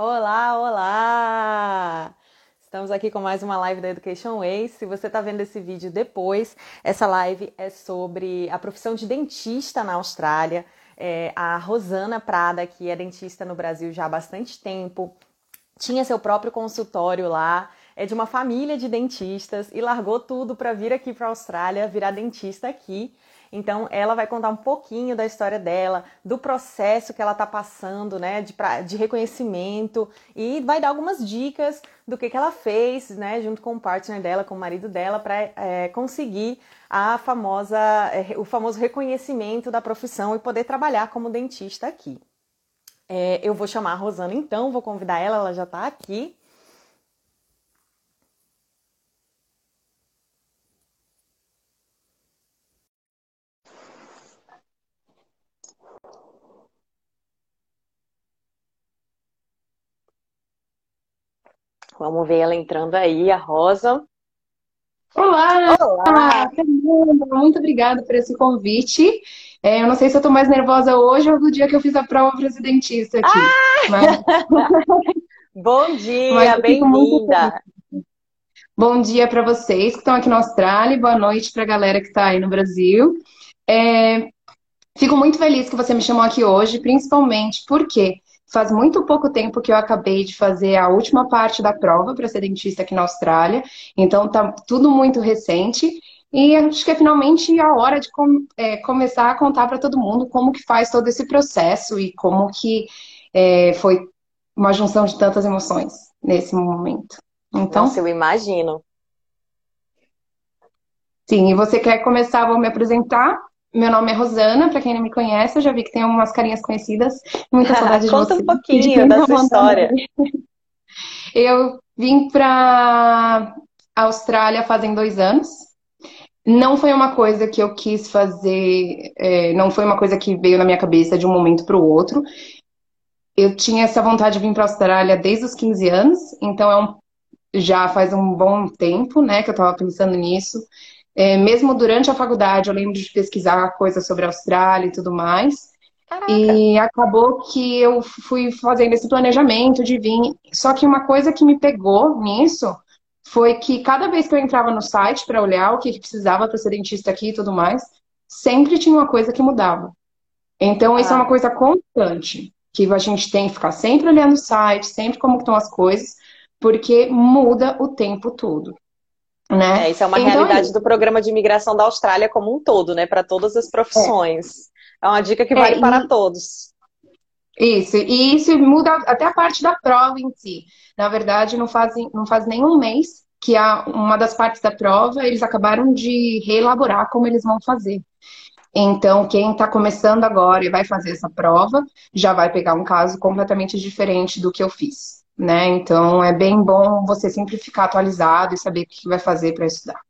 Olá, olá! Estamos aqui com mais uma live da Education Way. Se você está vendo esse vídeo depois, essa live é sobre a profissão de dentista na Austrália. É, a Rosana Prada, que é dentista no Brasil já há bastante tempo, tinha seu próprio consultório lá, é de uma família de dentistas e largou tudo para vir aqui para a Austrália, virar dentista aqui. Então, ela vai contar um pouquinho da história dela, do processo que ela está passando, né, de, pra, de reconhecimento, e vai dar algumas dicas do que, que ela fez, né, junto com o partner dela, com o marido dela, para é, conseguir a famosa, é, o famoso reconhecimento da profissão e poder trabalhar como dentista aqui. É, eu vou chamar a Rosana então, vou convidar ela, ela já está aqui. Vamos ver ela entrando aí, a Rosa. Olá! Olá! Fernanda, muito obrigada por esse convite. É, eu não sei se eu tô mais nervosa hoje ou do dia que eu fiz a prova presidentista aqui. Ah! Mas... Bom dia, bem-vinda! Bom dia para vocês que estão aqui na Austrália boa noite para a galera que está aí no Brasil. É, fico muito feliz que você me chamou aqui hoje, principalmente porque Faz muito pouco tempo que eu acabei de fazer a última parte da prova para ser dentista aqui na Austrália, então tá tudo muito recente. E acho que é finalmente a hora de com, é, começar a contar para todo mundo como que faz todo esse processo e como que é, foi uma junção de tantas emoções nesse momento. Então, Nossa, eu imagino. Sim, e você quer começar? Vou me apresentar. Meu nome é Rosana, para quem não me conhece, eu já vi que tem algumas carinhas conhecidas. Muita saudade de Conta você. um pouquinho da sua história. Eu vim para Austrália fazem dois anos. Não foi uma coisa que eu quis fazer, é, não foi uma coisa que veio na minha cabeça de um momento para o outro. Eu tinha essa vontade de vir para a Austrália desde os 15 anos, então é um, já faz um bom tempo né, que eu estava pensando nisso. É, mesmo durante a faculdade, eu lembro de pesquisar coisas sobre a Austrália e tudo mais. Caraca. E acabou que eu fui fazendo esse planejamento de vir. Só que uma coisa que me pegou nisso foi que cada vez que eu entrava no site para olhar o que precisava para ser dentista aqui e tudo mais, sempre tinha uma coisa que mudava. Então, isso é uma ah. coisa constante, que a gente tem que ficar sempre olhando o site, sempre como estão as coisas, porque muda o tempo todo. Né? É, isso é uma então, realidade do programa de imigração da Austrália como um todo, né? Para todas as profissões. É, é uma dica que vale é, para e... todos. Isso, e isso muda até a parte da prova em si. Na verdade, não faz, não faz nenhum mês que a, uma das partes da prova eles acabaram de reelaborar como eles vão fazer. Então, quem está começando agora e vai fazer essa prova já vai pegar um caso completamente diferente do que eu fiz né? Então é bem bom você sempre ficar atualizado e saber o que vai fazer para estudar.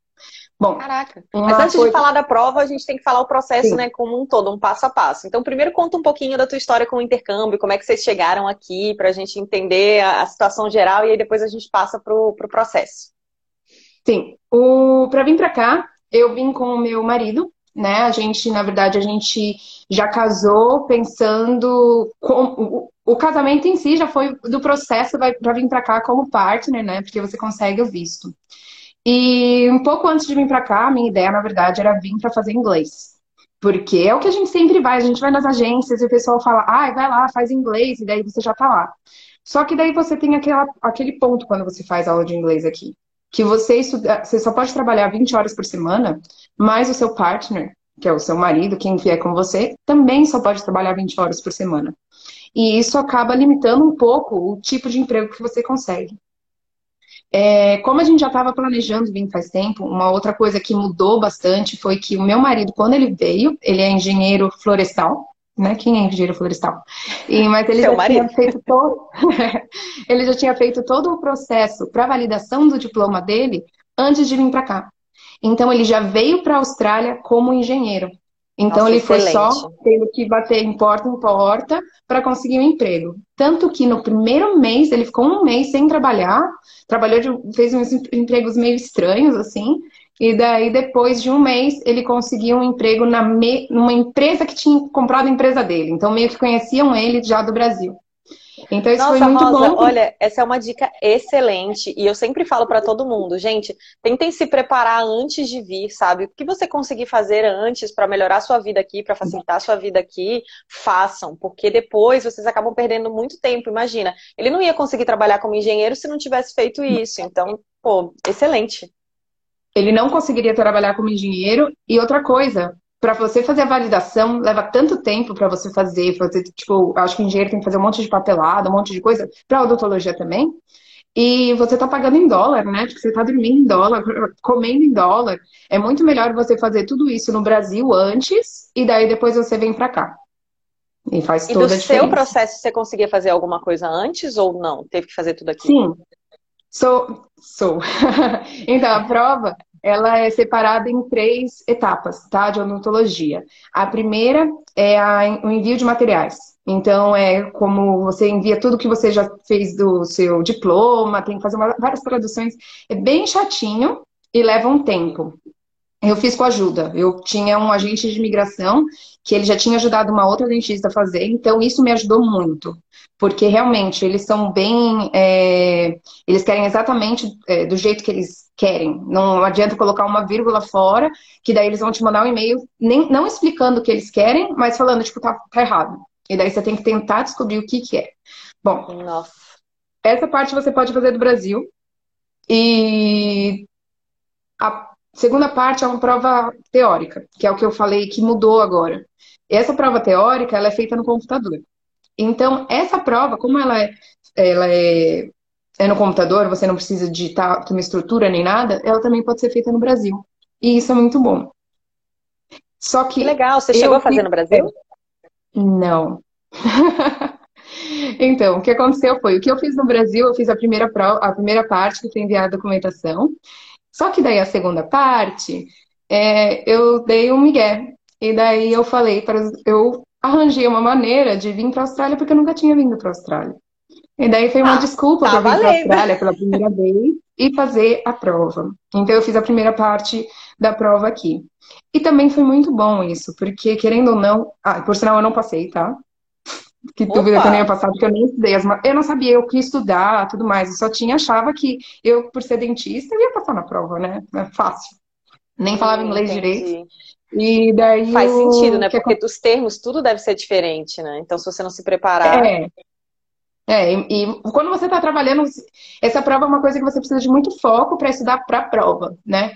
Bom, Caraca. Mas antes coisa... de falar da prova, a gente tem que falar o processo, Sim. né, como um todo, um passo a passo. Então, primeiro conta um pouquinho da tua história com o intercâmbio, como é que vocês chegaram aqui, para a gente entender a, situação geral e aí depois a gente passa pro, pro processo. Sim, o para vir para cá, eu vim com o meu marido, né? A gente, na verdade, a gente já casou pensando com o casamento em si já foi do processo para vir para cá como partner, né? Porque você consegue o visto. E um pouco antes de vir para cá, a minha ideia, na verdade, era vir para fazer inglês. Porque é o que a gente sempre vai, a gente vai nas agências e o pessoal fala, ah, vai lá, faz inglês, e daí você já tá lá. Só que daí você tem aquela, aquele ponto quando você faz aula de inglês aqui. Que você estuda, você só pode trabalhar 20 horas por semana, mas o seu partner, que é o seu marido, quem vier com você, também só pode trabalhar 20 horas por semana. E isso acaba limitando um pouco o tipo de emprego que você consegue. É, como a gente já estava planejando vir faz tempo, uma outra coisa que mudou bastante foi que o meu marido, quando ele veio, ele é engenheiro florestal, né? Quem é engenheiro florestal? E, mas ele Seu já marido. tinha feito todo, ele já tinha feito todo o processo para validação do diploma dele antes de vir para cá. Então ele já veio para a Austrália como engenheiro. Então Nossa, ele foi só tendo que bater em porta em porta para conseguir um emprego. Tanto que no primeiro mês ele ficou um mês sem trabalhar, trabalhou de, fez uns empregos meio estranhos assim, e daí depois de um mês ele conseguiu um emprego na me, numa empresa que tinha comprado a empresa dele. Então meio que conheciam ele já do Brasil. Então isso Nossa, foi muito Rosa, bom. Olha, essa é uma dica excelente e eu sempre falo para todo mundo, gente, tentem se preparar antes de vir, sabe? O que você conseguir fazer antes para melhorar a sua vida aqui, para facilitar a sua vida aqui, façam, porque depois vocês acabam perdendo muito tempo. Imagina, ele não ia conseguir trabalhar como engenheiro se não tivesse feito isso. Então, pô, excelente. Ele não conseguiria trabalhar como engenheiro e outra coisa, para você fazer a validação, leva tanto tempo para você fazer, fazer, tipo, acho que o engenheiro tem que fazer um monte de papelada, um monte de coisa, para odontologia também. E você está pagando em dólar, né? Porque você está dormindo em dólar, comendo em dólar. É muito melhor você fazer tudo isso no Brasil antes e daí depois você vem para cá. E faz e toda a diferença. E do seu processo, você conseguia fazer alguma coisa antes ou não? Teve que fazer tudo aqui? Sim. Sou. Sou. então, a prova, ela é separada em três etapas, tá? De odontologia. A primeira é a, o envio de materiais. Então, é como você envia tudo que você já fez do seu diploma, tem que fazer uma, várias traduções. É bem chatinho e leva um tempo. Eu fiz com ajuda. Eu tinha um agente de imigração que ele já tinha ajudado uma outra dentista a fazer, então isso me ajudou muito. Porque realmente eles são bem. É, eles querem exatamente é, do jeito que eles querem. Não adianta colocar uma vírgula fora, que daí eles vão te mandar um e-mail, nem, não explicando o que eles querem, mas falando, tipo, tá, tá errado. E daí você tem que tentar descobrir o que, que é. Bom, Nossa. essa parte você pode fazer do Brasil. E segunda parte é uma prova teórica, que é o que eu falei que mudou agora. Essa prova teórica, ela é feita no computador. Então, essa prova, como ela é, ela é, é no computador, você não precisa digitar uma estrutura nem nada, ela também pode ser feita no Brasil. E isso é muito bom. Só que. que legal, você chegou a fazer no Brasil? Não. então, o que aconteceu foi, o que eu fiz no Brasil, eu fiz a primeira prova, a primeira parte que foi enviar a documentação. Só que daí a segunda parte, é, eu dei um migué. E daí eu falei para eu arranjei uma maneira de vir para a Austrália porque eu nunca tinha vindo para a Austrália. E daí foi uma ah, desculpa tá para vir para a Austrália pela primeira vez e fazer a prova. Então eu fiz a primeira parte da prova aqui. E também foi muito bom isso, porque querendo ou não, ah, por sinal eu não passei, tá? Que Opa. dúvida que eu nem ia passar, porque eu nem estudei. Eu não sabia o que estudar, tudo mais. Eu só tinha, achava que eu, por ser dentista, ia passar na prova, né? É fácil. Nem falava inglês entendi. direito. E daí. Faz o... sentido, né? Porque dos termos tudo deve ser diferente, né? Então, se você não se preparar. É. É, e, e quando você está trabalhando, essa prova é uma coisa que você precisa de muito foco para estudar para a prova, né?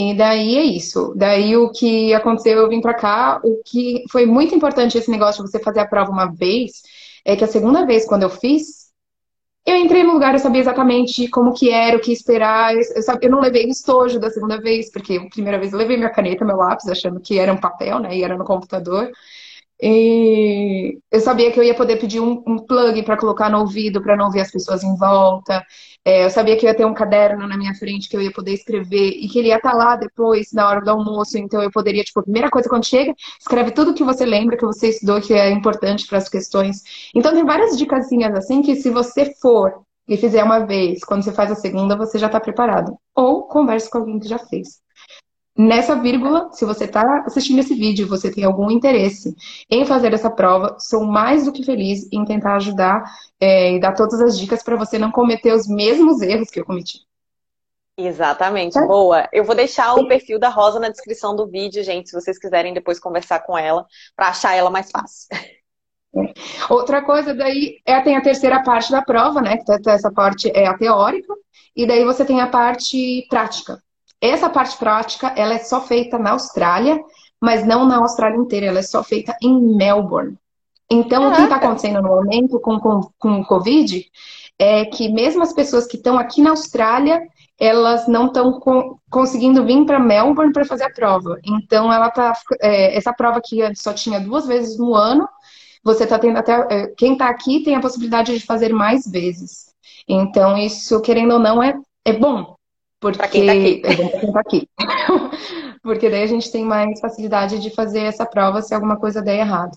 E daí é isso. Daí o que aconteceu, eu vim para cá, o que foi muito importante esse negócio de você fazer a prova uma vez, é que a segunda vez, quando eu fiz, eu entrei no lugar, eu sabia exatamente como que era, o que esperar. Eu, eu, eu não levei o estojo da segunda vez, porque a primeira vez eu levei minha caneta, meu lápis, achando que era um papel, né? E era no computador. E eu sabia que eu ia poder pedir um, um plug para colocar no ouvido para não ouvir as pessoas em volta. É, eu sabia que ia ter um caderno na minha frente que eu ia poder escrever e que ele ia estar tá lá depois, na hora do almoço. Então eu poderia, tipo, a primeira coisa quando chega, escreve tudo que você lembra, que você estudou, que é importante para as questões. Então tem várias dicas assim que se você for e fizer uma vez, quando você faz a segunda, você já está preparado. Ou converse com alguém que já fez. Nessa vírgula, se você está assistindo esse vídeo e você tem algum interesse em fazer essa prova, sou mais do que feliz em tentar ajudar é, e dar todas as dicas para você não cometer os mesmos erros que eu cometi. Exatamente, é. boa. Eu vou deixar o perfil da Rosa na descrição do vídeo, gente, se vocês quiserem depois conversar com ela, para achar ela mais fácil. É. Outra coisa daí é tem a terceira parte da prova, né? Que essa parte é a teórica, e daí você tem a parte prática. Essa parte prática, ela é só feita na Austrália, mas não na Austrália inteira, ela é só feita em Melbourne. Então, Caraca. o que está acontecendo no momento com, com, com o Covid é que mesmo as pessoas que estão aqui na Austrália, elas não estão conseguindo vir para Melbourne para fazer a prova. Então, ela tá, é, essa prova que só tinha duas vezes no ano, você está tendo até. É, quem está aqui tem a possibilidade de fazer mais vezes. Então, isso, querendo ou não, é, é bom. Porque pra quem tá aqui. É bom pra quem tá aqui. Porque daí a gente tem mais facilidade de fazer essa prova se alguma coisa der errado.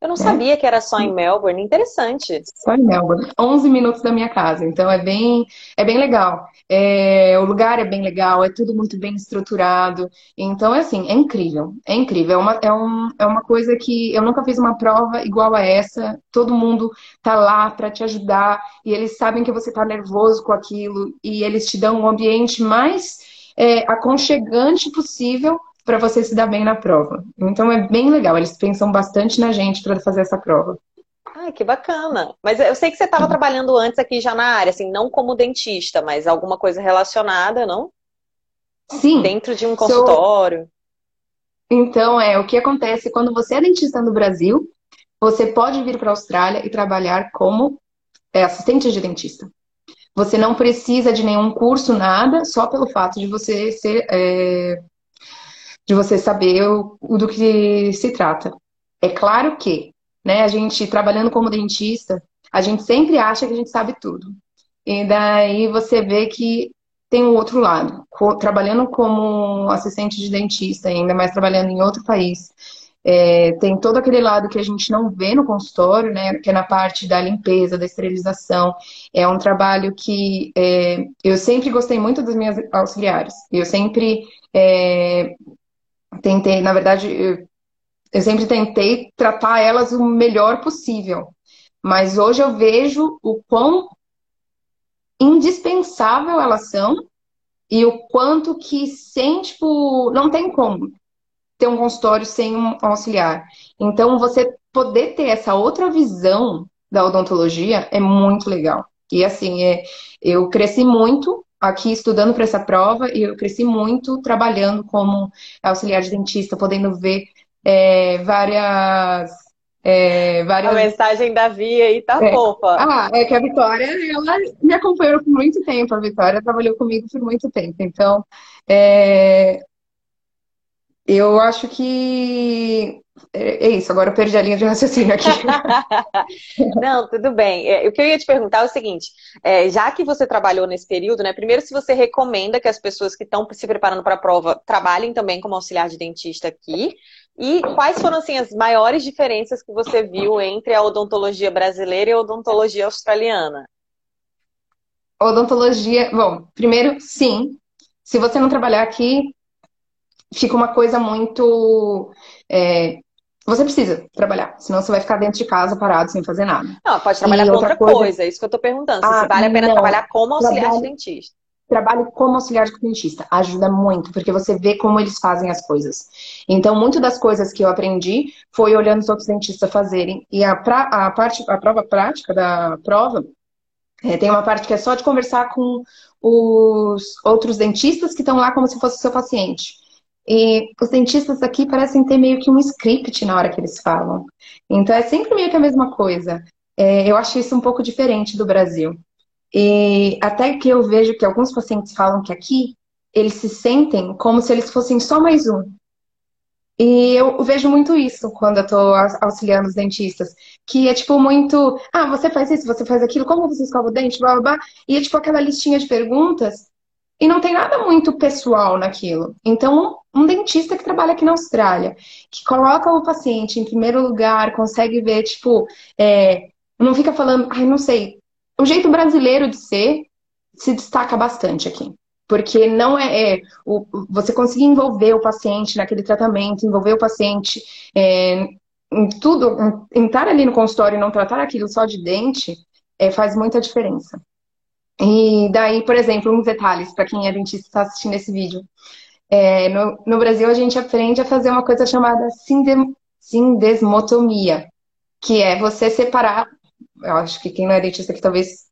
Eu não é. sabia que era só em Melbourne, interessante. Só em Melbourne, 11 minutos da minha casa, então é bem, é bem legal. É, o lugar é bem legal, é tudo muito bem estruturado, então é assim, é incrível, é incrível. É uma, é, um, é uma coisa que eu nunca fiz uma prova igual a essa, todo mundo tá lá para te ajudar e eles sabem que você tá nervoso com aquilo e eles te dão um ambiente mais é, aconchegante possível para você se dar bem na prova. Então é bem legal, eles pensam bastante na gente para fazer essa prova. Ai, que bacana. Mas eu sei que você estava uhum. trabalhando antes aqui já na área, assim, não como dentista, mas alguma coisa relacionada, não? Sim. Dentro de um consultório. So... Então, é, o que acontece quando você é dentista no Brasil, você pode vir para a Austrália e trabalhar como é, assistente de dentista. Você não precisa de nenhum curso, nada, só pelo fato de você ser é, de você saber o, o, do que se trata. É claro que, né, a gente trabalhando como dentista, a gente sempre acha que a gente sabe tudo. E daí você vê que tem um outro lado. Trabalhando como assistente de dentista, ainda mais trabalhando em outro país, é, tem todo aquele lado que a gente não vê no consultório, né? Que é na parte da limpeza, da esterilização. É um trabalho que é, eu sempre gostei muito das minhas auxiliares. Eu sempre é, tentei, na verdade, eu, sempre tentei tratar elas o melhor possível. Mas hoje eu vejo o quão indispensável elas são e o quanto que sem, tipo, não tem como ter um consultório sem um auxiliar. Então, você poder ter essa outra visão da odontologia é muito legal. E assim, é, eu cresci muito aqui estudando para essa prova e eu cresci muito trabalhando como auxiliar de dentista, podendo ver é, várias, é, várias. A mensagem da Via aí tá é. fofa. Ah, é que a Vitória, ela me acompanhou por muito tempo. A Vitória trabalhou comigo por muito tempo. Então, é, eu acho que é, é isso, agora eu perdi a linha de raciocínio aqui. Não, tudo bem. É, o que eu ia te perguntar é o seguinte: é, já que você trabalhou nesse período, né? Primeiro, se você recomenda que as pessoas que estão se preparando para a prova trabalhem também como auxiliar de dentista aqui. E quais foram assim, as maiores diferenças que você viu entre a odontologia brasileira e a odontologia australiana? Odontologia, bom, primeiro, sim. Se você não trabalhar aqui, fica uma coisa muito. É, você precisa trabalhar, senão você vai ficar dentro de casa parado sem fazer nada. Não, pode trabalhar com outra, outra coisa, coisa, é isso que eu tô perguntando. Ah, se vale a pena não. trabalhar como auxiliar Trabalho... de dentista. Trabalho como auxiliar de dentista. Ajuda muito, porque você vê como eles fazem as coisas. Então, muito das coisas que eu aprendi foi olhando os outros dentistas fazerem. E a, pra, a parte, a prova prática da prova, é, tem uma parte que é só de conversar com os outros dentistas que estão lá como se fosse seu paciente. E os dentistas aqui parecem ter meio que um script na hora que eles falam. Então é sempre meio que a mesma coisa. É, eu acho isso um pouco diferente do Brasil. E até que eu vejo que alguns pacientes falam que aqui eles se sentem como se eles fossem só mais um. E eu vejo muito isso quando eu tô auxiliando os dentistas. Que é tipo muito, ah, você faz isso, você faz aquilo, como você escova o dente, blá blá blá. E é tipo aquela listinha de perguntas e não tem nada muito pessoal naquilo. Então, um dentista que trabalha aqui na Austrália, que coloca o paciente em primeiro lugar, consegue ver, tipo, é, não fica falando, ai, não sei. O jeito brasileiro de ser se destaca bastante aqui. Porque não é, é o, você conseguir envolver o paciente naquele tratamento, envolver o paciente é, em tudo, em, ali no consultório e não tratar aquilo só de dente, é, faz muita diferença. E daí, por exemplo, uns detalhes para quem é dentista e está assistindo esse vídeo. É, no, no, Brasil, a gente aprende a fazer uma coisa chamada sindesmotomia, que é você separar. Eu acho que quem não é dentista aqui talvez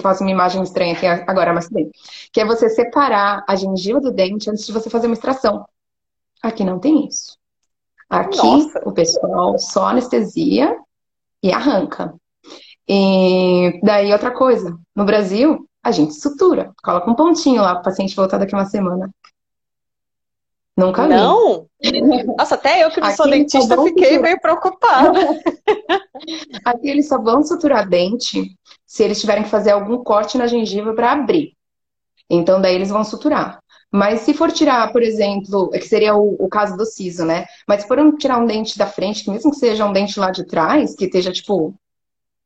faça uma imagem estranha aqui agora, mas bem. Que é você separar a gengiva do dente antes de você fazer uma extração. Aqui não tem isso. Aqui Nossa. o pessoal só anestesia e arranca. E daí outra coisa, no Brasil, a gente sutura, coloca um pontinho lá para o paciente voltar daqui uma semana. Nunca vi. Não? Nossa, até eu que não Aqui sou dentista fiquei suturar. meio preocupada. Aqui eles só vão suturar dente se eles tiverem que fazer algum corte na gengiva para abrir. Então daí eles vão suturar. Mas se for tirar, por exemplo, é que seria o, o, caso do siso, né? Mas se for tirar um dente da frente, que mesmo que seja um dente lá de trás, que esteja, tipo,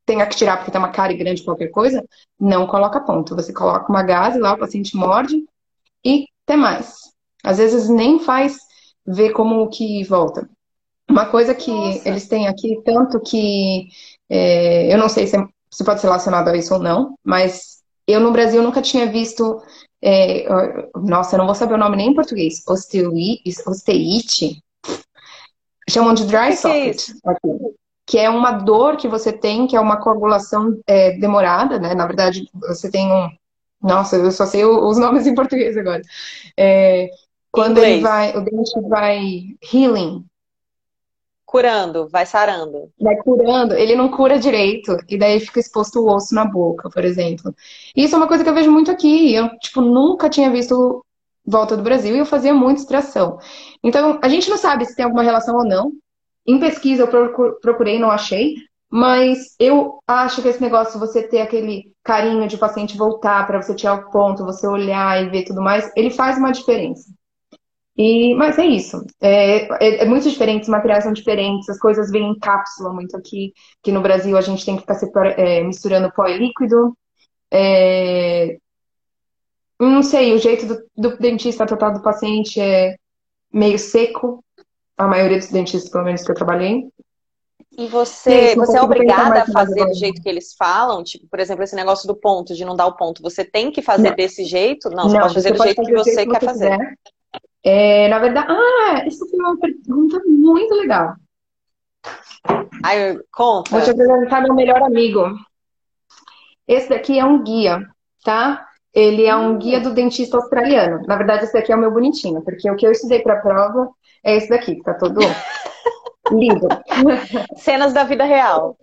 tenha que tirar porque tem uma cárie grande, qualquer coisa, não coloca ponto. Você coloca uma gase lá, o paciente morde e até mais. Às vezes nem faz ver como que volta. Uma coisa que Nossa. eles têm aqui, tanto que é, eu não sei se, é, se pode ser relacionado a isso ou não, mas eu no Brasil nunca tinha visto é, nossa, eu não vou saber o nome nem em português. Osteite. Chamam de dry socket. Que, que é uma dor que você tem, que é uma coagulação é, demorada, né? Na verdade, você tem um. Nossa, eu só sei os nomes em português agora. É, quando ele vai, o dente vai healing, curando, vai sarando. Vai curando, ele não cura direito, e daí fica exposto o osso na boca, por exemplo. Isso é uma coisa que eu vejo muito aqui. Eu, tipo, nunca tinha visto volta do Brasil e eu fazia muita extração. Então, a gente não sabe se tem alguma relação ou não. Em pesquisa eu procurei, não achei, mas eu acho que esse negócio, você ter aquele carinho de paciente voltar para você tirar o ponto, você olhar e ver tudo mais, ele faz uma diferença. E, mas é isso. É, é, é, muito diferente, os materiais são diferentes, as coisas vêm em cápsula muito aqui, que no Brasil a gente tem que ficar separa, é, misturando pó e líquido. É, não sei, o jeito do, do, dentista tratar do paciente é meio seco, a maioria dos dentistas, pelo menos que eu trabalhei. E você, você é obrigada a fazer do jeito que eles falam? Tipo, por exemplo, esse negócio do ponto, de não dar o ponto. Você tem que fazer não. desse jeito? Não, você não, pode fazer você do jeito que você quer fazer. É, na verdade, ah, essa foi uma pergunta muito legal. Ai, conta. Vou te apresentar meu melhor amigo. Esse daqui é um guia, tá? Ele é um guia do dentista australiano. Na verdade, esse daqui é o meu bonitinho, porque o que eu estudei para a prova é esse daqui, que tá todo lindo. Cenas da vida real.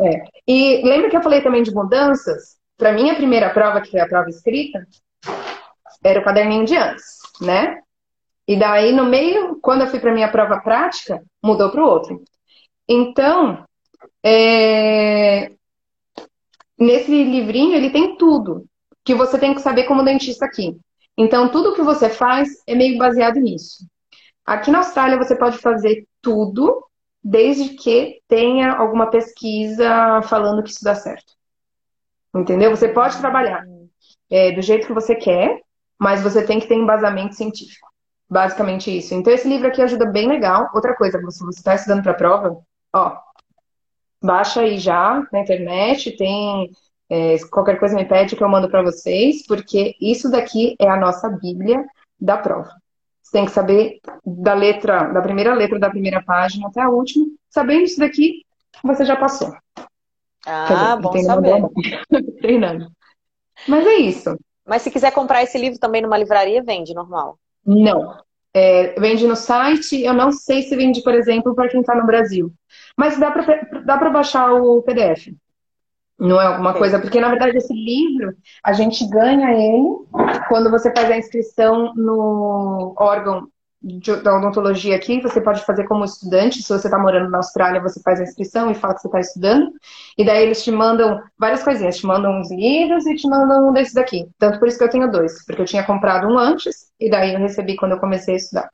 É. E lembra que eu falei também de mudanças? Para mim, a primeira prova, que foi a prova escrita, era o caderninho de antes, né? E daí, no meio, quando eu fui para minha prova prática, mudou para o outro. Então, é... nesse livrinho, ele tem tudo que você tem que saber como dentista aqui. Então, tudo que você faz é meio baseado nisso. Aqui na Austrália, você pode fazer tudo, desde que tenha alguma pesquisa falando que isso dá certo. Entendeu? Você pode trabalhar é, do jeito que você quer, mas você tem que ter embasamento científico. Basicamente isso. Então, esse livro aqui ajuda bem legal. Outra coisa, se você está estudando para a prova, ó, baixa aí já na internet, tem é, qualquer coisa me pede que eu mando para vocês, porque isso daqui é a nossa Bíblia da prova. Você tem que saber da letra, da primeira letra da primeira página até a última. Sabendo isso daqui, você já passou. Ah, dizer, bom saber. Treinando. Mas é isso. Mas se quiser comprar esse livro também numa livraria, vende normal. Não. É, vende no site, eu não sei se vende, por exemplo, para quem está no Brasil. Mas dá para dá baixar o PDF. Não é alguma coisa, porque na verdade esse livro a gente ganha ele quando você faz a inscrição no órgão da odontologia aqui, você pode fazer como estudante. Se você está morando na Austrália, você faz a inscrição e fala que você está estudando. E daí eles te mandam várias coisinhas. Te mandam uns livros e te mandam um desses daqui. Tanto por isso que eu tenho dois. Porque eu tinha comprado um antes e daí eu recebi quando eu comecei a estudar.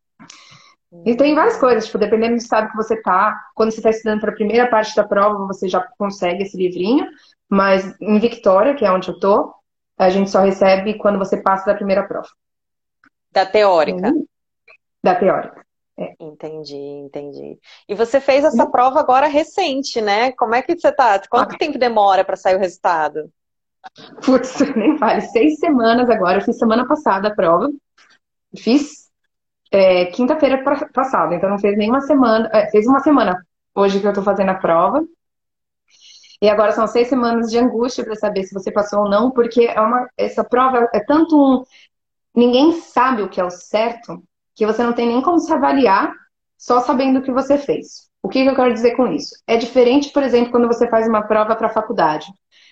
E tem várias coisas, tipo, dependendo do estado que você tá, quando você está estudando para a primeira parte da prova, você já consegue esse livrinho, mas em Victoria, que é onde eu tô, a gente só recebe quando você passa da primeira prova. Da teórica. Uhum da teórica. É. Entendi, entendi. E você fez essa uhum. prova agora recente, né? Como é que você tá? Quanto ah. tempo demora para sair o resultado? Putz, nem vale. Seis semanas agora. Eu fiz semana passada a prova. Fiz é, quinta-feira passada, então não fez nenhuma semana. É, fez uma semana hoje que eu tô fazendo a prova. E agora são seis semanas de angústia para saber se você passou ou não, porque é uma, essa prova é tanto um. Ninguém sabe o que é o certo que você não tem nem como se avaliar só sabendo o que você fez. O que, eu quero dizer com isso? É diferente, por exemplo, quando você faz uma prova para a faculdade,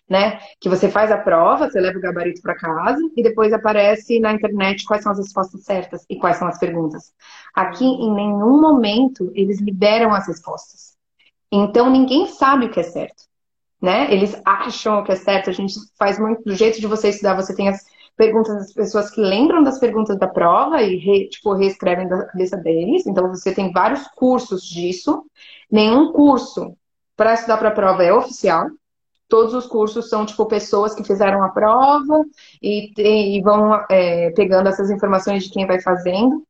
né? Que você faz a prova, você leva o gabarito para casa e depois aparece na internet quais são as respostas certas e quais são as perguntas. Aqui, em nenhum momento, eles liberam as respostas. Então, ninguém sabe o que é certo. Né? Eles acham que é certo. A gente faz muito do jeito de você estudar. Você tem as perguntas das pessoas que lembram das perguntas da prova e re, tipo, reescrevem da cabeça deles. Então, você tem vários cursos disso. Nenhum curso para estudar para a prova é oficial. Todos os cursos são, tipo, pessoas que fizeram a prova e, e vão é, pegando essas informações de quem vai fazendo.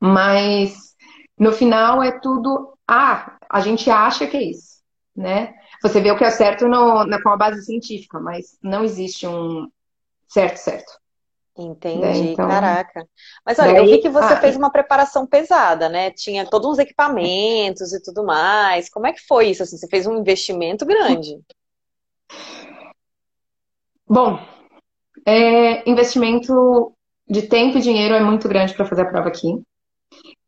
Mas, no final, é tudo... Ah, a gente acha que é isso, né? Você vê o que é certo no, na, com a base científica, mas não existe um certo certo. Entendi, né? então, caraca. Mas olha, daí, eu vi que você ah, fez uma preparação pesada, né? Tinha todos os equipamentos e tudo mais. Como é que foi isso? Assim, você fez um investimento grande. Bom, é, investimento de tempo e dinheiro é muito grande para fazer a prova aqui.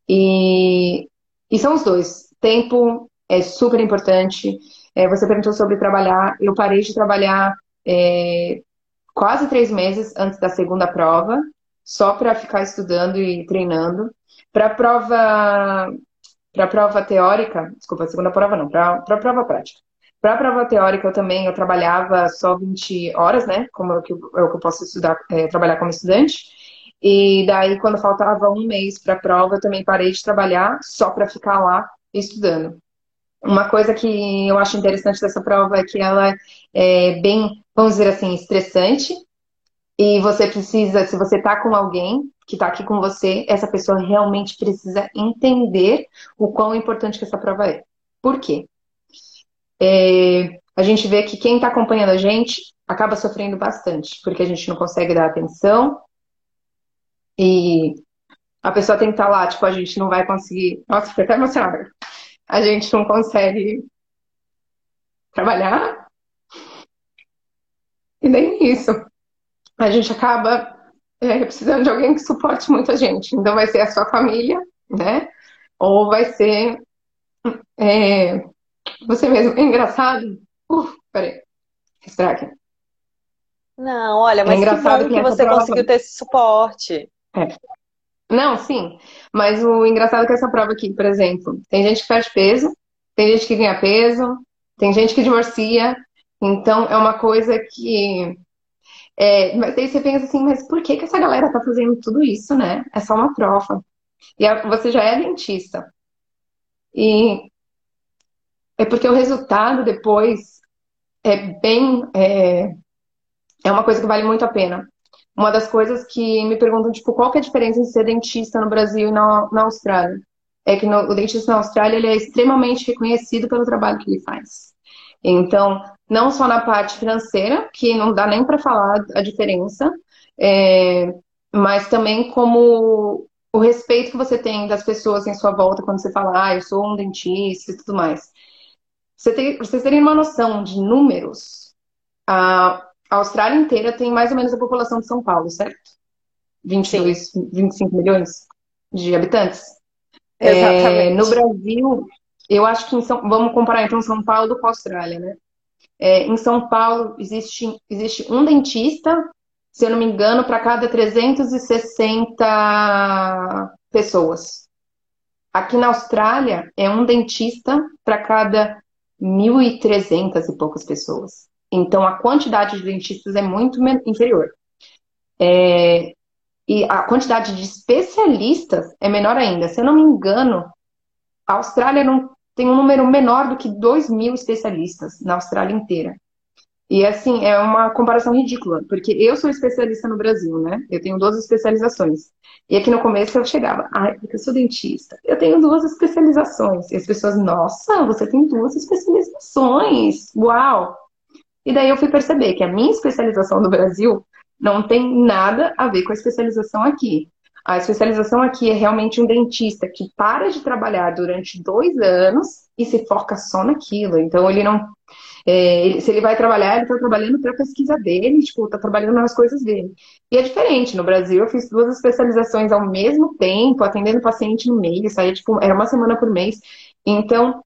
E, e são os dois. Tempo é super importante. É, você perguntou sobre trabalhar. Eu parei de trabalhar é, quase três meses antes da segunda prova, só para ficar estudando e treinando. Para a prova, para prova teórica, desculpa, segunda prova não, para a prova prática. Para a prova teórica, eu também eu trabalhava só 20 horas, né? Como é o que eu, é que eu posso estudar, é, trabalhar como estudante. E daí, quando faltava um mês para a prova, eu também parei de trabalhar só para ficar lá estudando. Uma coisa que eu acho interessante dessa prova é que ela é bem, vamos dizer assim, estressante. E você precisa, se você está com alguém que está aqui com você, essa pessoa realmente precisa entender o quão importante que essa prova é. Por quê? É, a gente vê que quem está acompanhando a gente acaba sofrendo bastante, porque a gente não consegue dar atenção e a pessoa tem que estar tá lá, tipo, a gente não vai conseguir. Nossa, fiquei até emocionada a gente não consegue trabalhar. E nem isso. A gente acaba é, precisando de alguém que suporte muita gente. Então vai ser a sua família, né? Ou vai ser é, você mesmo. É engraçado. Uf, peraí. Respirar aqui. Não, olha, mas é engraçado que, que você prova... conseguiu ter esse suporte. É. Não, sim. Mas o engraçado é que essa prova aqui, por exemplo, tem gente que perde peso, tem gente que ganha peso, tem gente que divorcia. Então, é uma coisa que. É, mas aí você pensa assim, mas por que, que essa galera tá fazendo tudo isso, né? É só uma prova. E você já é dentista. E é porque o resultado depois é bem. É, é uma coisa que vale muito a pena. Uma das coisas que me perguntam, tipo, qual que é a diferença em ser dentista no Brasil e na, na Austrália? É que no, o dentista na Austrália ele é extremamente reconhecido pelo trabalho que ele faz. Então, não só na parte financeira, que não dá nem para falar a diferença, é, mas também como o respeito que você tem das pessoas em sua volta quando você fala, ah, eu sou um dentista e tudo mais. Você tem, vocês terem uma noção de números, a, a Austrália inteira tem mais ou menos a população de São Paulo, certo? 22, Sim. 25 milhões de habitantes. É, no Brasil, eu acho que São, vamos comparar então São Paulo com a Austrália, né? É, em São Paulo existe, existe um dentista, se eu não me engano, para cada 360 pessoas. Aqui na Austrália é um dentista para cada 1.300 e poucas pessoas. Então, a quantidade de dentistas é muito inferior. É, e a quantidade de especialistas é menor ainda. Se eu não me engano, a Austrália não tem um número menor do que 2 mil especialistas na Austrália inteira. E assim, é uma comparação ridícula, porque eu sou especialista no Brasil, né? Eu tenho duas especializações. E aqui no começo eu chegava, ai, porque eu sou dentista. Eu tenho duas especializações. E as pessoas, nossa, você tem duas especializações. Uau! E daí eu fui perceber que a minha especialização no Brasil não tem nada a ver com a especialização aqui. A especialização aqui é realmente um dentista que para de trabalhar durante dois anos e se foca só naquilo. Então ele não. É, se ele vai trabalhar, ele está trabalhando para a pesquisa dele, tipo, está trabalhando nas coisas dele. E é diferente. No Brasil, eu fiz duas especializações ao mesmo tempo, atendendo paciente no meio, saía, tipo, era uma semana por mês. Então,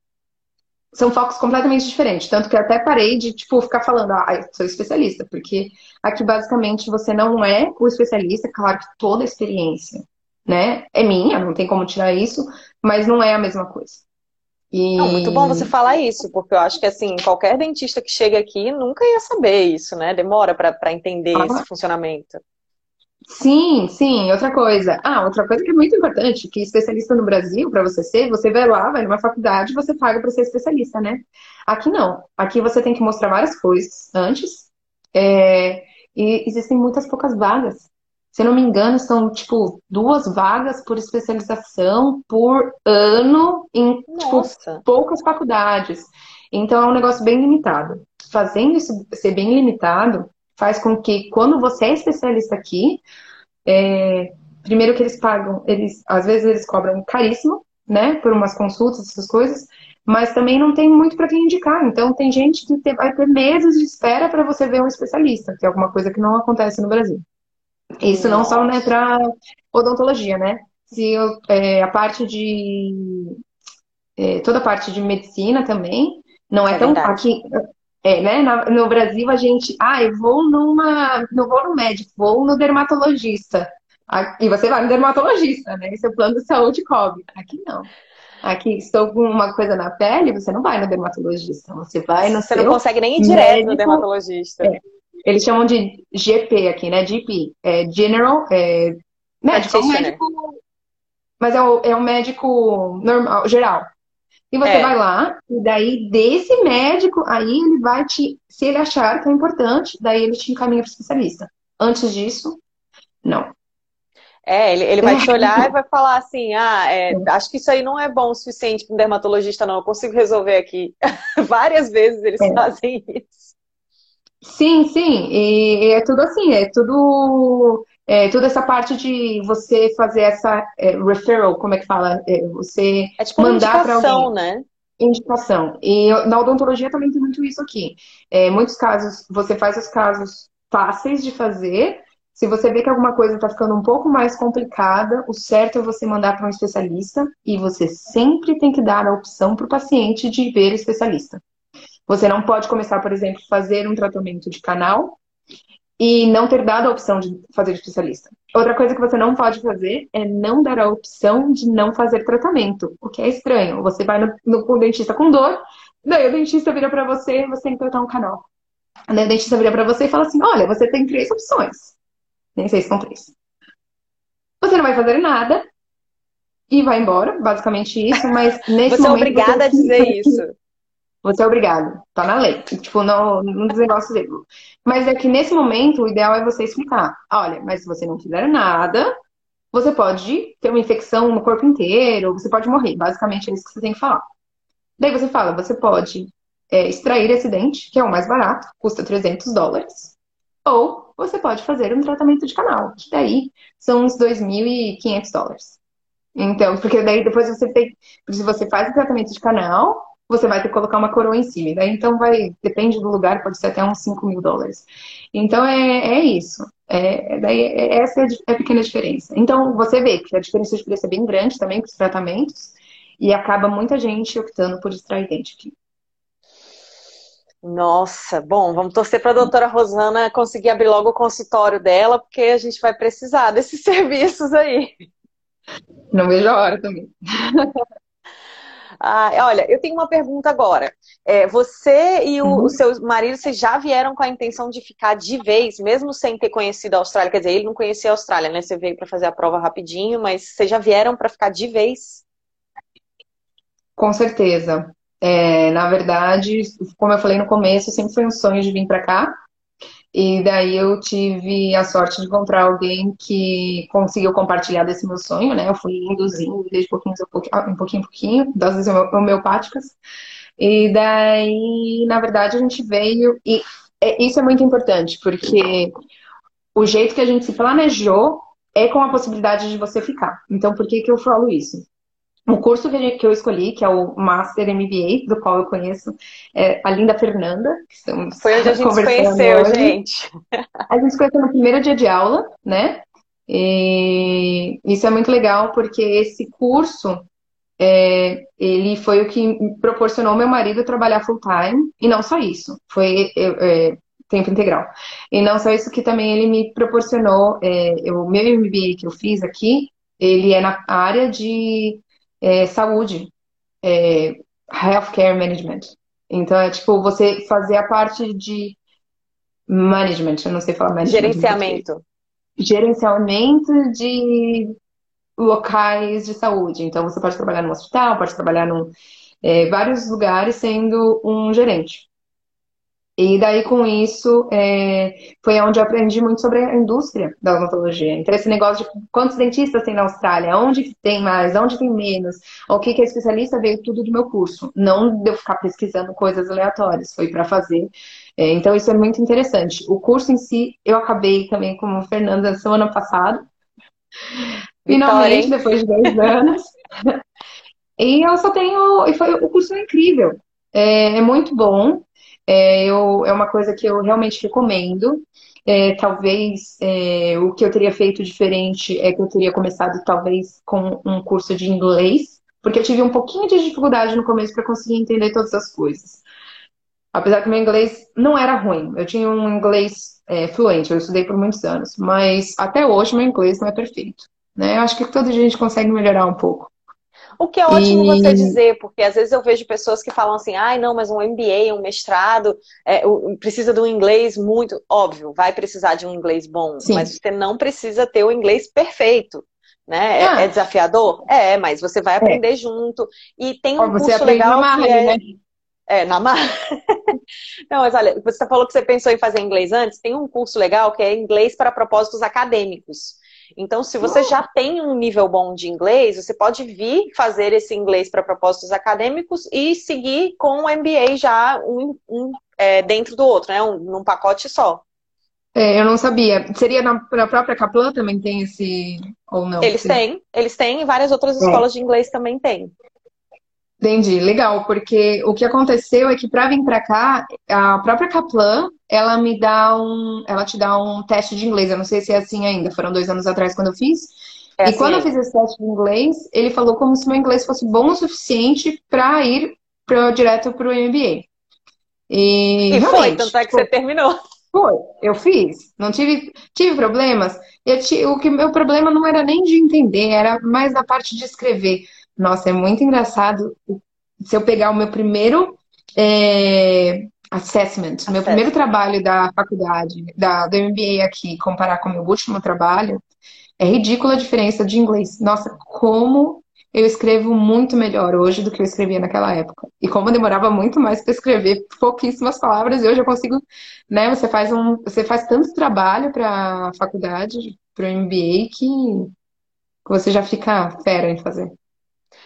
são focos completamente diferentes. Tanto que eu até parei de, tipo, ficar falando, ah, eu sou especialista, porque aqui basicamente você não é o especialista, claro que toda a experiência, né, é minha, não tem como tirar isso, mas não é a mesma coisa. E... Não, muito bom você falar isso, porque eu acho que assim, qualquer dentista que chega aqui nunca ia saber isso, né? Demora para entender ah. esse funcionamento. Sim, sim, outra coisa. Ah, outra coisa que é muito importante, que especialista no Brasil, para você ser, você vai lá, vai numa faculdade, você paga para ser especialista, né? Aqui não. Aqui você tem que mostrar várias coisas antes. É, e existem muitas poucas vagas. Se eu não me engano, são tipo duas vagas por especialização por ano em tipo, poucas faculdades. Então é um negócio bem limitado. Fazendo isso ser bem limitado, faz com que quando você é especialista aqui, é, primeiro que eles pagam, eles às vezes eles cobram caríssimo, né, por umas consultas, essas coisas, mas também não tem muito para quem indicar. Então tem gente que vai ter meses de espera para você ver um especialista, que é alguma coisa que não acontece no Brasil. Isso não só né, para odontologia, né? Se eu, é, a parte de é, toda a parte de medicina também não é, é tão verdade. aqui é, né? No Brasil a gente, ah, eu vou numa, não vou no médico, vou no dermatologista. E você vai no dermatologista, né? Seu plano de saúde cobre. Aqui não. Aqui, estou com uma coisa na pele, você não vai no dermatologista. Você vai no Você não consegue nem ir direto médico, no dermatologista. É, eles chamam de GP aqui, né? GP. É General, é, médico, é um médico. Mas é o, é um médico normal, geral. E você é. vai lá, e daí desse médico, aí ele vai te. Se ele achar que é importante, daí ele te encaminha para especialista. Antes disso, não. É, ele, ele vai te olhar e vai falar assim: ah, é, acho que isso aí não é bom o suficiente para um dermatologista, não. Eu consigo resolver aqui. Várias vezes eles é. fazem isso. Sim, sim. E é tudo assim, é tudo é, toda essa parte de você fazer essa é, referral, como é que fala? É, você é tipo mandar para alguém. né? Indicação. E na odontologia também tem muito isso aqui. É, muitos casos, você faz os casos fáceis de fazer. Se você vê que alguma coisa está ficando um pouco mais complicada, o certo é você mandar para um especialista e você sempre tem que dar a opção para o paciente de ver o especialista. Você não pode começar, por exemplo, fazer um tratamento de canal e não ter dado a opção de fazer especialista. Outra coisa que você não pode fazer é não dar a opção de não fazer tratamento, o que é estranho. Você vai no, no, no dentista com dor, daí o dentista vira para você, você tem que tratar um canal. Daí o dentista vira para você e fala assim: olha, você tem três opções. Nem sei se são três. Você não vai fazer nada e vai embora, basicamente isso, mas nesse você momento. Você é obrigada a dizer isso. Você é obrigado. Tá na lei. Tipo, não, não dos negócios dele. Mas é que nesse momento o ideal é você explicar. Olha, mas se você não fizer nada, você pode ter uma infecção no corpo inteiro, você pode morrer. Basicamente é isso que você tem que falar. Daí você fala, você pode é, extrair esse dente, que é o mais barato, custa 300 dólares. Ou você pode fazer um tratamento de canal, que daí são uns 2.500 dólares. Então, porque daí depois você tem. Se você faz o tratamento de canal, você vai ter que colocar uma coroa em cima. Daí, então, vai, depende do lugar, pode ser até uns 5 mil dólares. Então, é, é isso. É, daí, é, essa é a pequena diferença. Então, você vê que a diferença de preço é bem grande também com os tratamentos, e acaba muita gente optando por extrair dente aqui. Nossa, bom, vamos torcer para a doutora Rosana conseguir abrir logo o consultório dela, porque a gente vai precisar desses serviços aí. Não vejo a hora também. Ah, olha, eu tenho uma pergunta agora. É, você e o, uhum. o seu marido, vocês já vieram com a intenção de ficar de vez, mesmo sem ter conhecido a Austrália? Quer dizer, ele não conhecia a Austrália, né? Você veio para fazer a prova rapidinho, mas vocês já vieram para ficar de vez? Com certeza. É, na verdade, como eu falei no começo, sempre foi um sonho de vir para cá. E daí eu tive a sorte de encontrar alguém que conseguiu compartilhar desse meu sonho, né? Eu fui induzindo desde pouquinho a pouquinho, um pouquinho, pouquinho, doses homeopáticas. E daí, na verdade, a gente veio. E é, isso é muito importante, porque o jeito que a gente se planejou é com a possibilidade de você ficar. Então, por que, que eu falo isso? O curso que eu escolhi, que é o Master MBA, do qual eu conheço é a Linda Fernanda, que Foi onde a gente se conheceu, hoje. gente. A gente se conheceu no primeiro dia de aula, né? E isso é muito legal, porque esse curso, é, ele foi o que proporcionou meu marido trabalhar full time, e não só isso, foi é, tempo integral. E não só isso, que também ele me proporcionou, é, o meu MBA que eu fiz aqui, ele é na área de é, saúde, é, healthcare management. Então, é tipo, você fazer a parte de management, eu não sei falar management. Gerenciamento. gerenciamento de locais de saúde. Então, você pode trabalhar no hospital, pode trabalhar em é, vários lugares sendo um gerente. E daí, com isso, é, foi onde eu aprendi muito sobre a indústria da odontologia. Então, esse negócio de quantos dentistas tem na Austrália, onde tem mais, onde tem menos, o que, que é especialista, veio tudo do meu curso. Não de eu ficar pesquisando coisas aleatórias, foi para fazer. É, então, isso é muito interessante. O curso em si, eu acabei também como Fernanda semana passada. Finalmente, depois de dois anos. e eu só tenho. E foi, o curso é incrível. É, é muito bom. É, eu, é uma coisa que eu realmente recomendo. É, talvez é, o que eu teria feito diferente é que eu teria começado talvez com um curso de inglês, porque eu tive um pouquinho de dificuldade no começo para conseguir entender todas as coisas. Apesar que meu inglês não era ruim, eu tinha um inglês é, fluente, eu estudei por muitos anos, mas até hoje meu inglês não é perfeito. Né? Eu acho que toda gente consegue melhorar um pouco. O que é ótimo e... você dizer, porque às vezes eu vejo pessoas que falam assim, ai, ah, não, mas um MBA, um mestrado, é, precisa de um inglês muito. Óbvio, vai precisar de um inglês bom, Sim. mas você não precisa ter o inglês perfeito. Né? Ah. É, é, desafiador? É, mas você vai é. aprender é. junto. E tem um você curso legal marra, que é... Né? É, na marra. não, mas olha, você falou que você pensou em fazer inglês antes. Tem um curso legal que é inglês para propósitos acadêmicos. Então, se você já tem um nível bom de inglês, você pode vir fazer esse inglês para propósitos acadêmicos e seguir com o MBA já um, um é, dentro do outro, né? Um, num pacote só. É, eu não sabia. Seria na, na, própria Kaplan também tem esse ou não? Eles têm, eles têm e várias outras é. escolas de inglês também têm. Entendi, legal, porque o que aconteceu é que para vir para cá, a própria Kaplan, ela me dá um, ela te dá um teste de inglês. Eu não sei se é assim ainda, foram dois anos atrás quando eu fiz. É e assim. quando eu fiz esse teste de inglês, ele falou como se meu inglês fosse bom o suficiente para ir pro, direto para o MBA. E, e foi, tanto é que você terminou. Foi, eu fiz. Não tive, tive problemas. Eu, o que meu problema não era nem de entender, era mais da parte de escrever. Nossa, é muito engraçado se eu pegar o meu primeiro é, assessment, assessment, meu primeiro trabalho da faculdade, da, do MBA aqui, comparar com o meu último trabalho, é ridícula a diferença de inglês. Nossa, como eu escrevo muito melhor hoje do que eu escrevia naquela época. E como demorava muito mais para escrever pouquíssimas palavras, e hoje eu consigo, né? Você faz um, você faz tanto trabalho para a faculdade, para o MBA que você já fica fera em fazer.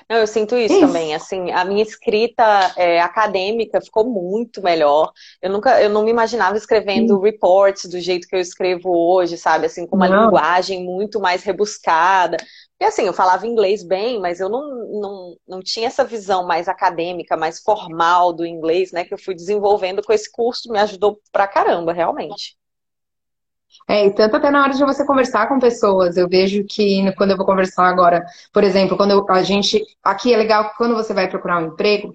Não, eu sinto isso, isso, também. Assim, a minha escrita é, acadêmica ficou muito melhor. Eu nunca, eu não me imaginava escrevendo Sim. reports do jeito que eu escrevo hoje, sabe? Assim, com uma não. linguagem muito mais rebuscada. Porque assim, eu falava inglês bem, mas eu não, não, não tinha essa visão mais acadêmica, mais formal do inglês, né? Que eu fui desenvolvendo com esse curso, me ajudou pra caramba, realmente. É, e tanto até na hora de você conversar com pessoas, eu vejo que quando eu vou conversar agora, por exemplo, quando eu, a gente. Aqui é legal que quando você vai procurar um emprego,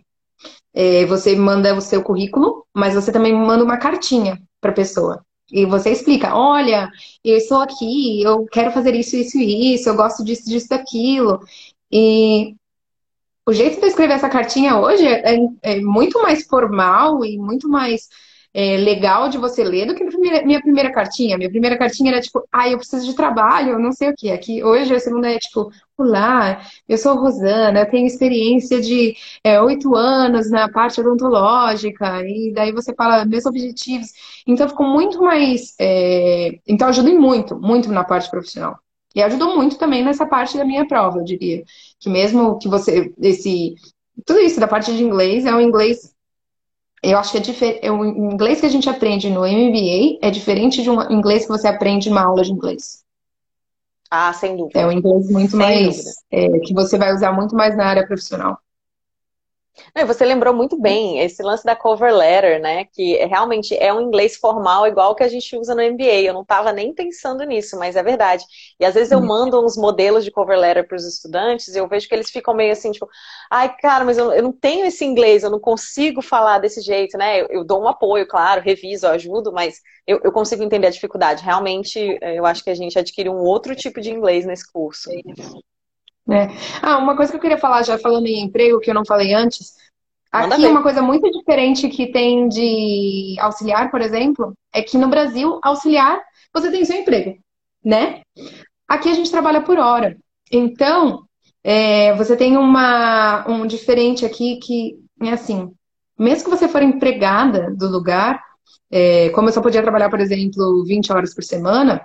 é, você manda o seu currículo, mas você também manda uma cartinha para a pessoa. E você explica: olha, eu estou aqui, eu quero fazer isso, isso e isso, eu gosto disso, disso, daquilo. E o jeito de eu escrever essa cartinha hoje é, é, é muito mais formal e muito mais é, legal de você ler do que primeira, minha primeira cartinha. Minha primeira cartinha era tipo, ai, ah, eu preciso de trabalho, não sei o que. Aqui hoje a segunda é tipo, olá, eu sou Rosana, eu tenho experiência de é, oito é, anos na parte odontológica, e daí você fala meus objetivos. Então ficou muito mais. É... Então ajudei muito, muito na parte profissional. E ajudou muito também nessa parte da minha prova, eu diria. Que mesmo que você, esse, tudo isso da parte de inglês é um inglês eu acho que é diferente. O inglês que a gente aprende no MBA é diferente de um inglês que você aprende numa aula de inglês. Ah, sem dúvida. É um inglês muito sem mais. É, que você vai usar muito mais na área profissional. Você lembrou muito bem esse lance da cover letter, né? Que realmente é um inglês formal igual que a gente usa no MBA. Eu não estava nem pensando nisso, mas é verdade. E às vezes eu uhum. mando uns modelos de cover letter para os estudantes e eu vejo que eles ficam meio assim, tipo, ai, cara, mas eu, eu não tenho esse inglês, eu não consigo falar desse jeito, né? Eu, eu dou um apoio, claro, reviso, ajudo, mas eu, eu, consigo entender a dificuldade. Realmente, eu acho que a gente adquire um outro tipo de inglês nesse curso. É. Ah, uma coisa que eu queria falar, já falando em emprego, que eu não falei antes. Aqui, uma coisa muito diferente que tem de auxiliar, por exemplo, é que no Brasil, auxiliar, você tem seu emprego. né? Aqui a gente trabalha por hora. Então, é, você tem uma, um diferente aqui que é assim, mesmo que você for empregada do lugar, é, como eu só podia trabalhar, por exemplo, 20 horas por semana,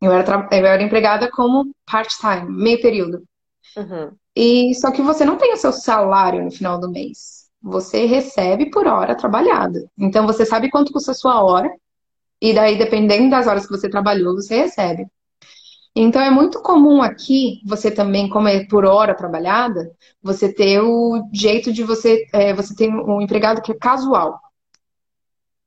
eu era, eu era empregada como part-time, meio período. Uhum. E só que você não tem o seu salário no final do mês. Você recebe por hora trabalhada. Então você sabe quanto custa a sua hora, e daí, dependendo das horas que você trabalhou, você recebe. Então é muito comum aqui, você também, como é por hora trabalhada, você ter o jeito de você. É, você tem um empregado que é casual.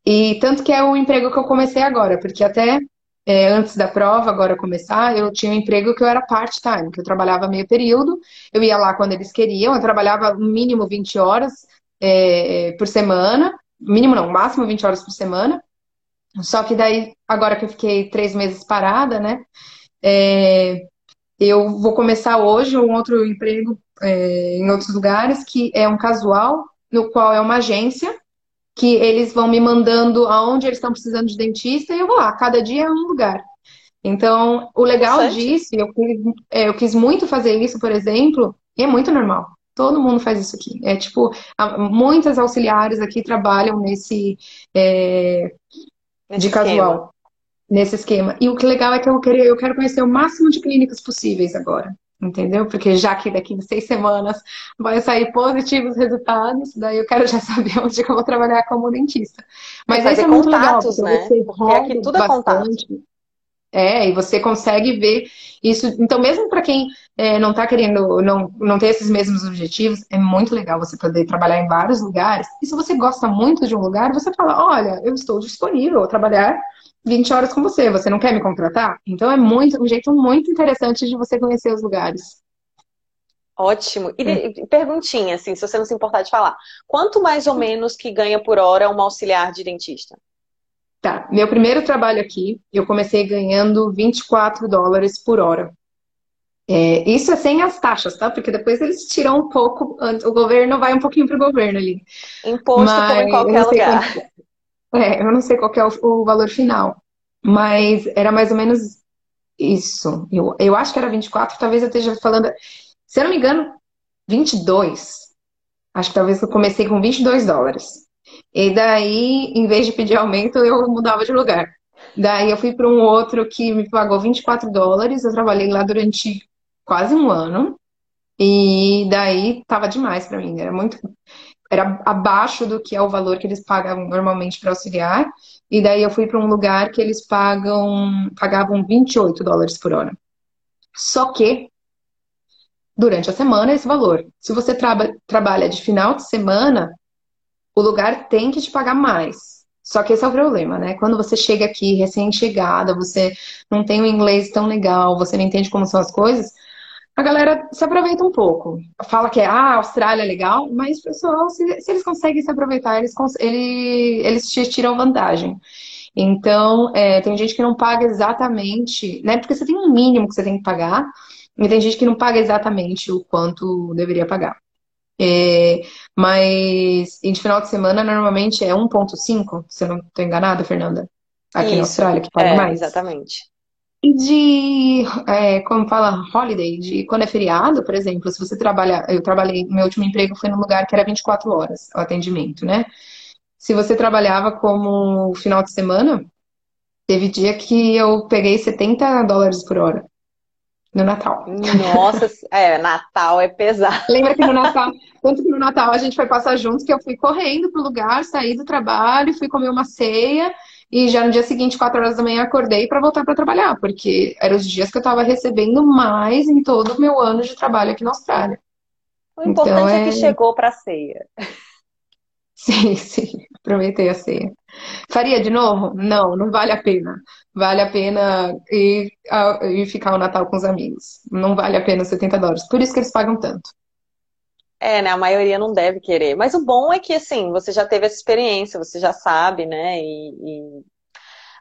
E tanto que é o emprego que eu comecei agora, porque até é, antes da prova, agora começar, eu tinha um emprego que eu era part-time, que eu trabalhava meio período, eu ia lá quando eles queriam, eu trabalhava mínimo 20 horas é, por semana, mínimo não, máximo 20 horas por semana. Só que daí, agora que eu fiquei três meses parada, né? É, eu vou começar hoje um outro emprego é, em outros lugares, que é um casual, no qual é uma agência, que eles vão me mandando aonde eles estão precisando de dentista e eu vou lá, cada dia é um lugar. Então, o legal disso, eu, é, eu quis muito fazer isso, por exemplo, e é muito normal. Todo mundo faz isso aqui. É tipo, muitas auxiliares aqui trabalham nesse é, de casual. Esquema. Nesse esquema. E o que legal é que eu quero, eu quero conhecer o máximo de clínicas possíveis agora entendeu? Porque já que daqui a seis semanas vai sair positivos resultados, daí eu quero já saber onde eu vou trabalhar como dentista. Mas isso é muito contatos, legal, né? Você porque aqui tudo é bastante. contato. É, e você consegue ver isso. Então, mesmo para quem é, não está querendo, não, não ter esses mesmos objetivos, é muito legal você poder trabalhar em vários lugares. E se você gosta muito de um lugar, você fala: olha, eu estou disponível a trabalhar 20 horas com você, você não quer me contratar? Então é muito um jeito muito interessante de você conhecer os lugares. Ótimo. E de, perguntinha, assim, se você não se importar de falar. Quanto mais ou menos que ganha por hora um auxiliar de dentista? Tá. Meu primeiro trabalho aqui, eu comecei ganhando 24 dólares por hora. É, isso é sem as taxas, tá? Porque depois eles tiram um pouco, o governo vai um pouquinho pro governo ali. Imposto Mas, como em qualquer lugar. Quanto, é, eu não sei qual é o, o, valor final, mas era mais ou menos isso. Eu, eu acho que era 24, talvez eu esteja falando. Se eu não me engano, 22. Acho que talvez eu comecei com 22 dólares. E daí, em vez de pedir aumento, eu mudava de lugar. Daí eu fui para um outro que me pagou 24 dólares. Eu trabalhei lá durante quase um ano. E daí tava demais para mim. Era muito era abaixo do que é o valor que eles pagam normalmente para auxiliar. E daí eu fui para um lugar que eles pagam, pagavam 28 dólares por hora. Só que durante a semana esse valor. Se você traba, trabalha de final de semana, o lugar tem que te pagar mais. Só que esse é o problema, né? Quando você chega aqui recém-chegada, você não tem o inglês tão legal, você não entende como são as coisas, a galera se aproveita um pouco. Fala que ah, a Austrália é legal, mas pessoal, se, se eles conseguem se aproveitar, eles, eles, eles te tiram vantagem. Então, é, tem gente que não paga exatamente, né? Porque você tem um mínimo que você tem que pagar, e tem gente que não paga exatamente o quanto deveria pagar. É, mas em final de semana normalmente é 1,5, se eu não estou enganada, Fernanda? Aqui Isso, na Austrália, que paga é, mais. Exatamente. E de, é, como fala, holiday, de quando é feriado, por exemplo, se você trabalha, eu trabalhei, meu último emprego foi num lugar que era 24 horas o atendimento, né? Se você trabalhava como final de semana, teve dia que eu peguei 70 dólares por hora no Natal. Nossa, é, Natal é pesado. Lembra que no Natal, tanto que no Natal a gente foi passar juntos, que eu fui correndo pro lugar, saí do trabalho, fui comer uma ceia e já no dia seguinte, 4 horas da manhã, acordei para voltar para trabalhar, porque eram os dias que eu estava recebendo mais em todo o meu ano de trabalho aqui na Austrália. O importante então, é... é que chegou para a ceia. Sim, sim, aproveitei a ceia. Faria de novo? Não, não vale a pena. Vale a pena ir, ir ficar o Natal com os amigos. Não vale a pena 70 dólares. Por isso que eles pagam tanto. É, né? A maioria não deve querer. Mas o bom é que, assim, você já teve essa experiência, você já sabe, né? E, e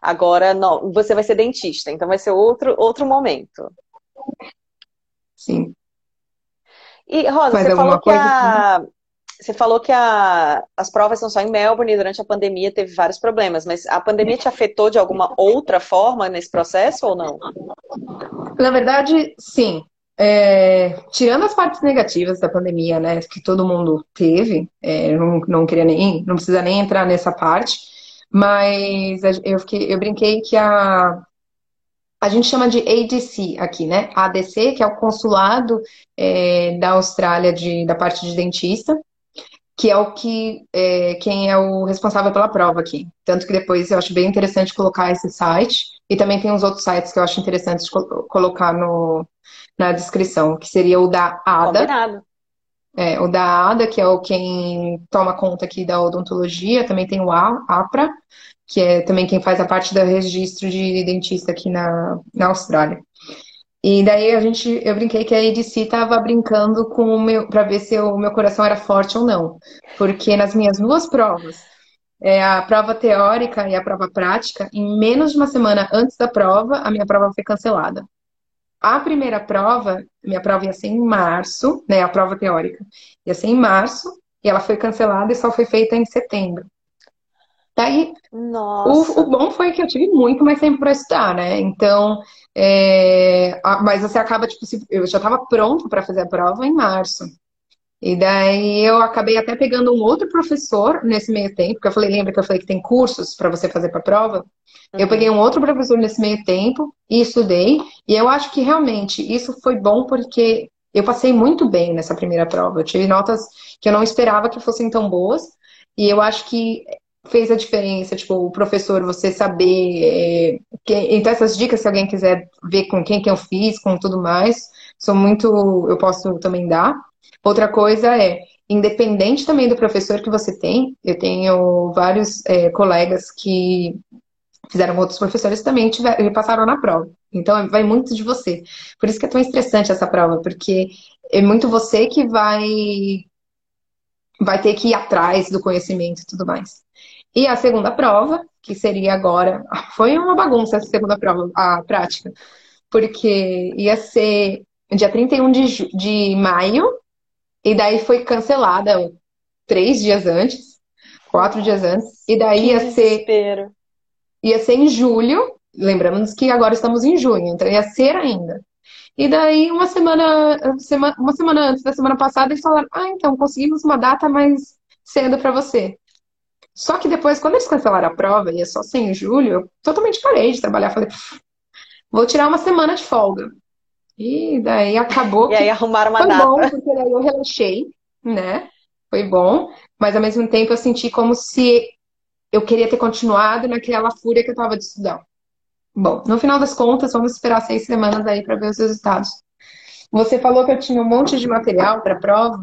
agora não, você vai ser dentista, então vai ser outro, outro momento. Sim. E, Rosa, você falou que a... você falou que a, as provas são só em Melbourne e durante a pandemia teve vários problemas, mas a pandemia te afetou de alguma outra forma nesse processo ou não? Na verdade, sim. É, tirando as partes negativas da pandemia, né, que todo mundo teve, é, não, não queria nem, não precisa nem entrar nessa parte, mas eu, fiquei, eu brinquei que a, a gente chama de ADC aqui, né? ADC, que é o consulado é, da Austrália de, da parte de dentista, que é o que é, quem é o responsável pela prova aqui. Tanto que depois eu acho bem interessante colocar esse site e também tem os outros sites que eu acho interessantes colocar no, na descrição, que seria o da ADA. Combinado. É, o da ADA, que é o quem toma conta aqui da odontologia, também tem o APRA, que é também quem faz a parte do registro de dentista aqui na, na Austrália. E daí a gente, eu brinquei que a EDC estava brincando com o meu, para ver se o meu coração era forte ou não. Porque nas minhas duas provas, é, a prova teórica e a prova prática, em menos de uma semana antes da prova, a minha prova foi cancelada. A primeira prova, minha prova ia ser em março, né, a prova teórica, ia ser em março, e ela foi cancelada e só foi feita em setembro. Daí, o, o, bom foi que eu tive muito mais tempo para estudar, né? Então, é, mas você acaba, tipo, eu já estava pronto para fazer a prova em março. E daí eu acabei até pegando um outro professor nesse meio tempo, porque eu falei, lembra que eu falei que tem cursos para você fazer para a prova? Uhum. Eu peguei um outro professor nesse meio tempo e estudei. E eu acho que realmente isso foi bom porque eu passei muito bem nessa primeira prova. Eu tive notas que eu não esperava que fossem tão boas. E eu acho que fez a diferença, tipo, o professor, você saber. É, que, então, essas dicas, se alguém quiser ver com quem que eu fiz, com tudo mais, são muito. Eu posso também dar. Outra coisa é, independente também do professor que você tem, eu tenho vários é, colegas que fizeram outros professores também tiveram, passaram na prova. Então, vai muito de você. Por isso que é tão estressante essa prova, porque é muito você que vai vai ter que ir atrás do conhecimento e tudo mais. E a segunda prova, que seria agora, foi uma bagunça essa segunda prova, a prática, porque ia ser dia 31 de, de maio, e daí foi cancelada três dias antes, quatro dias antes, e daí que ia ser. Ia ser em julho, lembramos que agora estamos em junho, então ia ser ainda. E daí, uma semana, uma semana antes da semana passada, eles falaram: Ah, então conseguimos uma data mais cedo para você. Só que depois, quando eles cancelaram a prova, ia só ser em julho, eu totalmente parei de trabalhar. Falei, vou tirar uma semana de folga. E daí acabou. E aí arrumaram uma foi data. bom, porque daí eu relaxei, né? Foi bom, mas ao mesmo tempo eu senti como se eu queria ter continuado naquela fúria que eu tava de estudar. Bom, no final das contas, vamos esperar seis semanas aí para ver os resultados. Você falou que eu tinha um monte de material para prova.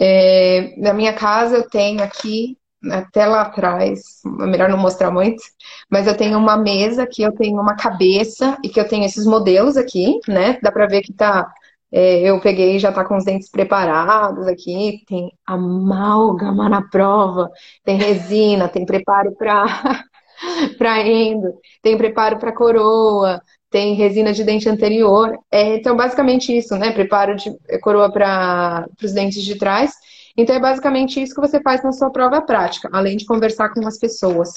É, na minha casa eu tenho aqui até lá atrás, é melhor não mostrar muito, mas eu tenho uma mesa que eu tenho uma cabeça e que eu tenho esses modelos aqui, né? Dá pra ver que tá. É, eu peguei já tá com os dentes preparados aqui, tem amálgama na prova, tem resina, tem preparo para para endo, tem preparo para coroa, tem resina de dente anterior. É, então, basicamente isso, né? Preparo de coroa para os dentes de trás então é basicamente isso que você faz na sua prova prática, além de conversar com as pessoas.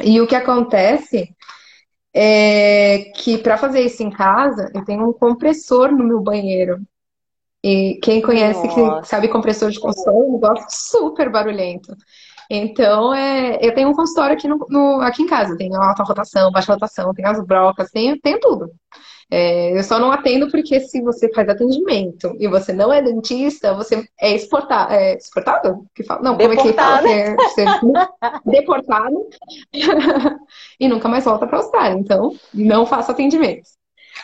E o que acontece é que para fazer isso em casa, eu tenho um compressor no meu banheiro. E quem conhece, que sabe compressor de é um negócio super barulhento. Então, é, eu tenho um consultório aqui, no, no, aqui em casa. Tenho alta rotação, baixa rotação, tenho as brocas, tenho, tenho tudo. É, eu só não atendo porque se você faz atendimento e você não é dentista, você é exportado. É exportado? Que fala? Não, deportado. como é que fala? É, deportado e nunca mais volta para a Austrália. Então, não faço atendimentos.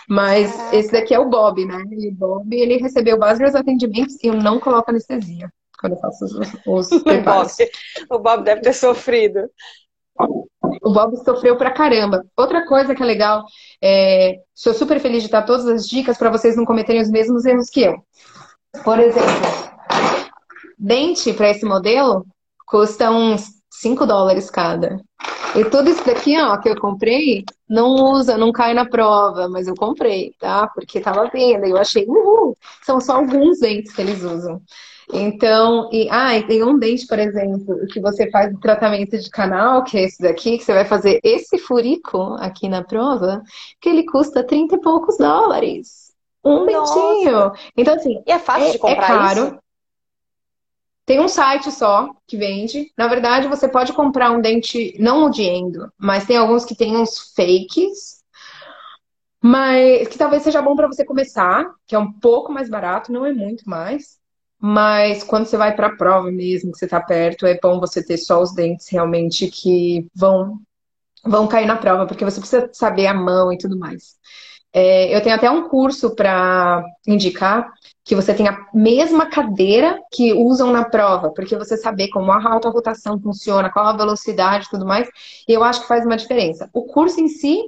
Mas esse daqui é o Bob, né? E o Bob, ele recebeu vários atendimentos e eu não coloco anestesia quando eu faço os, os o, Bob, o Bob deve ter sofrido. O Bob sofreu pra caramba. Outra coisa que é legal, é, sou super feliz de dar todas as dicas para vocês não cometerem os mesmos erros que eu. Por exemplo, dente para esse modelo custa uns 5 dólares cada. E tudo isso daqui, ó, que eu comprei, não usa, não cai na prova, mas eu comprei, tá? Porque tava vendo, eu achei, uhul, são só alguns dentes que eles usam. Então, e, ah, e tem um dente, por exemplo, que você faz o tratamento de canal, que é esse daqui, que você vai fazer esse furico aqui na prova, que ele custa 30 e poucos dólares. Um Nossa. dentinho. Então, assim. E é fácil é, de comprar é caro. Isso? Tem um site só que vende. Na verdade, você pode comprar um dente, não o de endo, mas tem alguns que tem uns fakes. Mas que talvez seja bom para você começar, que é um pouco mais barato, não é muito mais. Mas quando você vai para a prova mesmo, que você está perto, é bom você ter só os dentes realmente que vão vão cair na prova, porque você precisa saber a mão e tudo mais. É, eu tenho até um curso para indicar que você tem a mesma cadeira que usam na prova, porque você saber como a alta rotação funciona, qual a velocidade e tudo mais, eu acho que faz uma diferença. O curso em si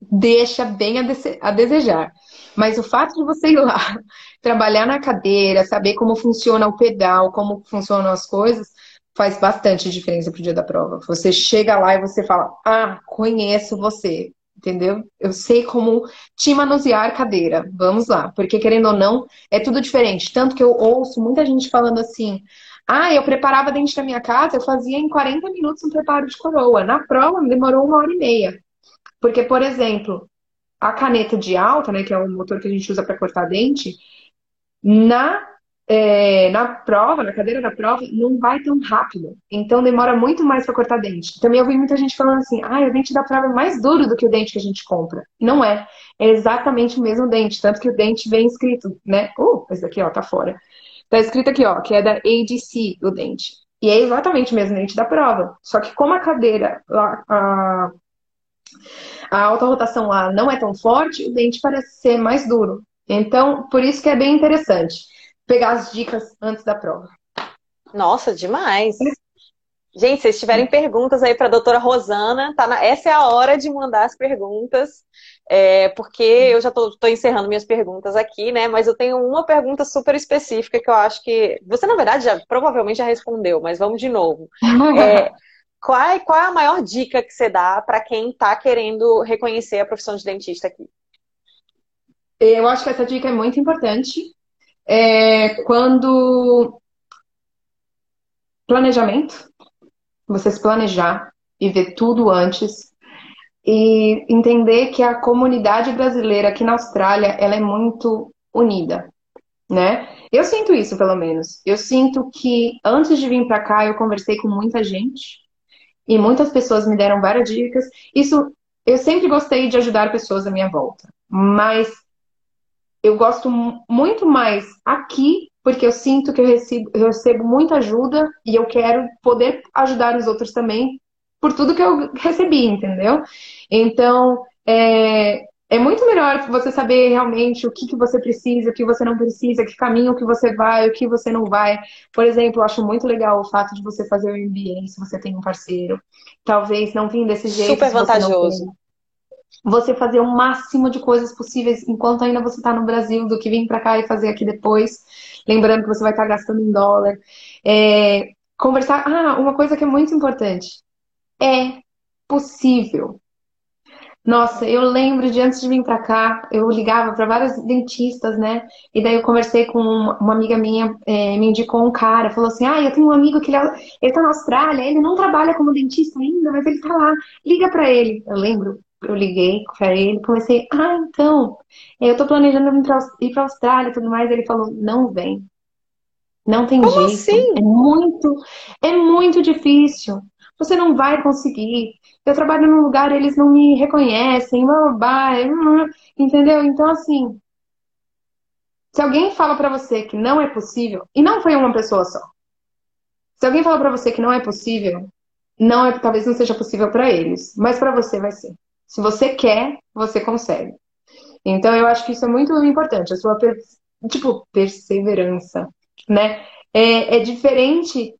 deixa bem a, desejar, mas o fato de você ir lá, trabalhar na cadeira, saber como funciona o pedal, como funcionam as coisas, faz bastante diferença pro dia da prova. Você chega lá e você fala: Ah, conheço você entendeu? Eu sei como te manusear cadeira. Vamos lá, porque querendo ou não, é tudo diferente. Tanto que eu ouço muita gente falando assim: ah, eu preparava dentro da minha casa, eu fazia em 40 minutos um preparo de coroa. Na prova, demorou uma hora e meia. Porque, por exemplo, a caneta de alta, né, que é o motor que a gente usa para cortar dente, na é, na prova, na cadeira da prova, não vai tão rápido. Então demora muito mais para cortar dente. Também eu vi muita gente falando assim: ah, o dente da prova é mais duro do que o dente que a gente compra. Não é. É exatamente o mesmo dente. Tanto que o dente vem escrito, né? Uh, esse daqui, ó, tá fora. Tá escrito aqui, ó, que é da ADC o dente. E é exatamente o mesmo dente da prova. Só que como a cadeira, a, a, a alta rotação lá não é tão forte, o dente parece ser mais duro. Então, por isso que é bem interessante pegar as dicas antes da prova. Nossa, demais! Gente, se vocês tiverem perguntas aí para a doutora Rosana, tá na... essa é a hora de mandar as perguntas, é, porque eu já estou encerrando minhas perguntas aqui, né? Mas eu tenho uma pergunta super específica que eu acho que você, na verdade, já provavelmente já respondeu, mas vamos de novo. É, qual, é, qual é a maior dica que você dá para quem está querendo reconhecer a profissão de dentista aqui? Eu acho que essa dica é muito importante, é quando planejamento, você se planejar e ver tudo antes e entender que a comunidade brasileira aqui na Austrália ela é muito unida, né? Eu sinto isso, pelo menos. Eu sinto que antes de vir para cá eu conversei com muita gente e muitas pessoas me deram várias dicas. Isso eu sempre gostei de ajudar pessoas à minha volta, mas eu gosto muito mais aqui, porque eu sinto que eu recebo, eu recebo muita ajuda e eu quero poder ajudar os outros também por tudo que eu recebi, entendeu? Então, é, é muito melhor você saber realmente o que, que você precisa, o que você não precisa, que caminho que você vai, o que você não vai. Por exemplo, eu acho muito legal o fato de você fazer o MBA se você tem um parceiro. Talvez não vim desse jeito. Super vantajoso você fazer o máximo de coisas possíveis enquanto ainda você está no Brasil do que vir para cá e fazer aqui depois. Lembrando que você vai estar tá gastando em dólar. É, conversar. Ah, uma coisa que é muito importante. É possível. Nossa, eu lembro de antes de vir para cá, eu ligava para vários dentistas, né? E daí eu conversei com uma amiga minha, é, me indicou um cara, falou assim: Ah, eu tenho um amigo que ele, é, ele tá na Austrália, ele não trabalha como dentista ainda, mas ele tá lá, liga para ele. Eu lembro, eu liguei para ele, comecei, ah, então, eu tô planejando ir para Austrália e tudo mais. Ele falou, não vem. Não tem Como jeito. Assim? É muito, é muito difícil. Você não vai conseguir. Eu trabalho num lugar, eles não me reconhecem, babá, entendeu? Então, assim, se alguém fala para você que não é possível, e não foi uma pessoa só. Se alguém fala para você que não é possível, não é, talvez não seja possível para eles, mas para você vai ser. Se você quer, você consegue. Então, eu acho que isso é muito importante, a sua, tipo, perseverança, né? É, é diferente,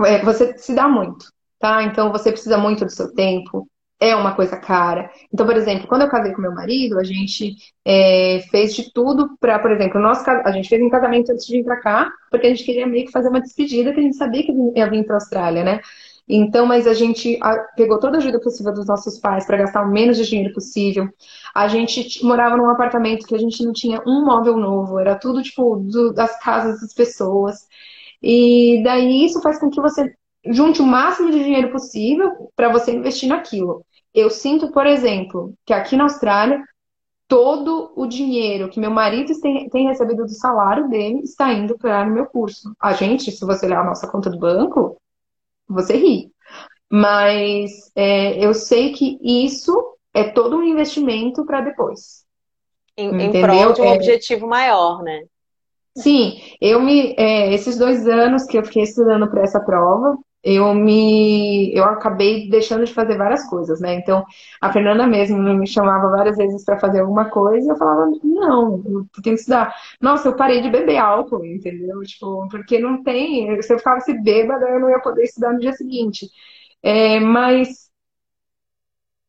é, você se dá muito, tá? Então, você precisa muito do seu tempo, é uma coisa cara. Então, por exemplo, quando eu casei com meu marido, a gente é, fez de tudo para, por exemplo, nosso, a gente fez um casamento antes de vir para cá, porque a gente queria meio que fazer uma despedida, que a gente sabia que ia vir para a Austrália, né? Então, mas a gente pegou toda a ajuda possível dos nossos pais para gastar o menos de dinheiro possível. A gente morava num apartamento que a gente não tinha um móvel novo, era tudo tipo do, das casas das pessoas. E daí isso faz com que você junte o máximo de dinheiro possível para você investir naquilo. Eu sinto, por exemplo, que aqui na Austrália todo o dinheiro que meu marido tem, tem recebido do salário dele está indo para o meu curso. A gente, se você olhar a nossa conta do banco, você ri. Mas é, eu sei que isso é todo um investimento para depois. Em, em prol de um é... objetivo maior, né? Sim, eu me. É, esses dois anos que eu fiquei estudando para essa prova, eu me eu acabei deixando de fazer várias coisas, né? Então, a Fernanda mesmo me chamava várias vezes para fazer alguma coisa e eu falava, não, eu tenho que estudar. Nossa, eu parei de beber álcool, entendeu? Tipo, porque não tem, se eu ficasse bêbada, eu não ia poder estudar no dia seguinte. É, mas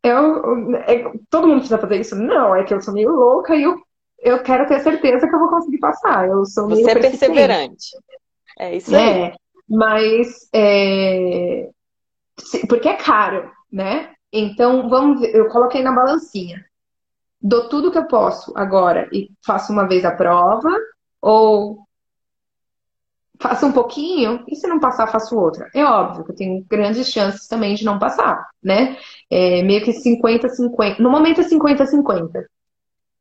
eu, é, todo mundo precisa fazer isso? Não, é que eu sou meio louca e eu, eu quero ter certeza que eu vou conseguir passar. Eu sou Você é perseverante. É isso aí. É. Mas é... porque é caro, né? Então, vamos ver, eu coloquei na balancinha. Dou tudo que eu posso agora e faço uma vez a prova, ou faço um pouquinho, e se não passar, faço outra. É óbvio que eu tenho grandes chances também de não passar, né? É meio que 50-50. No momento é 50-50.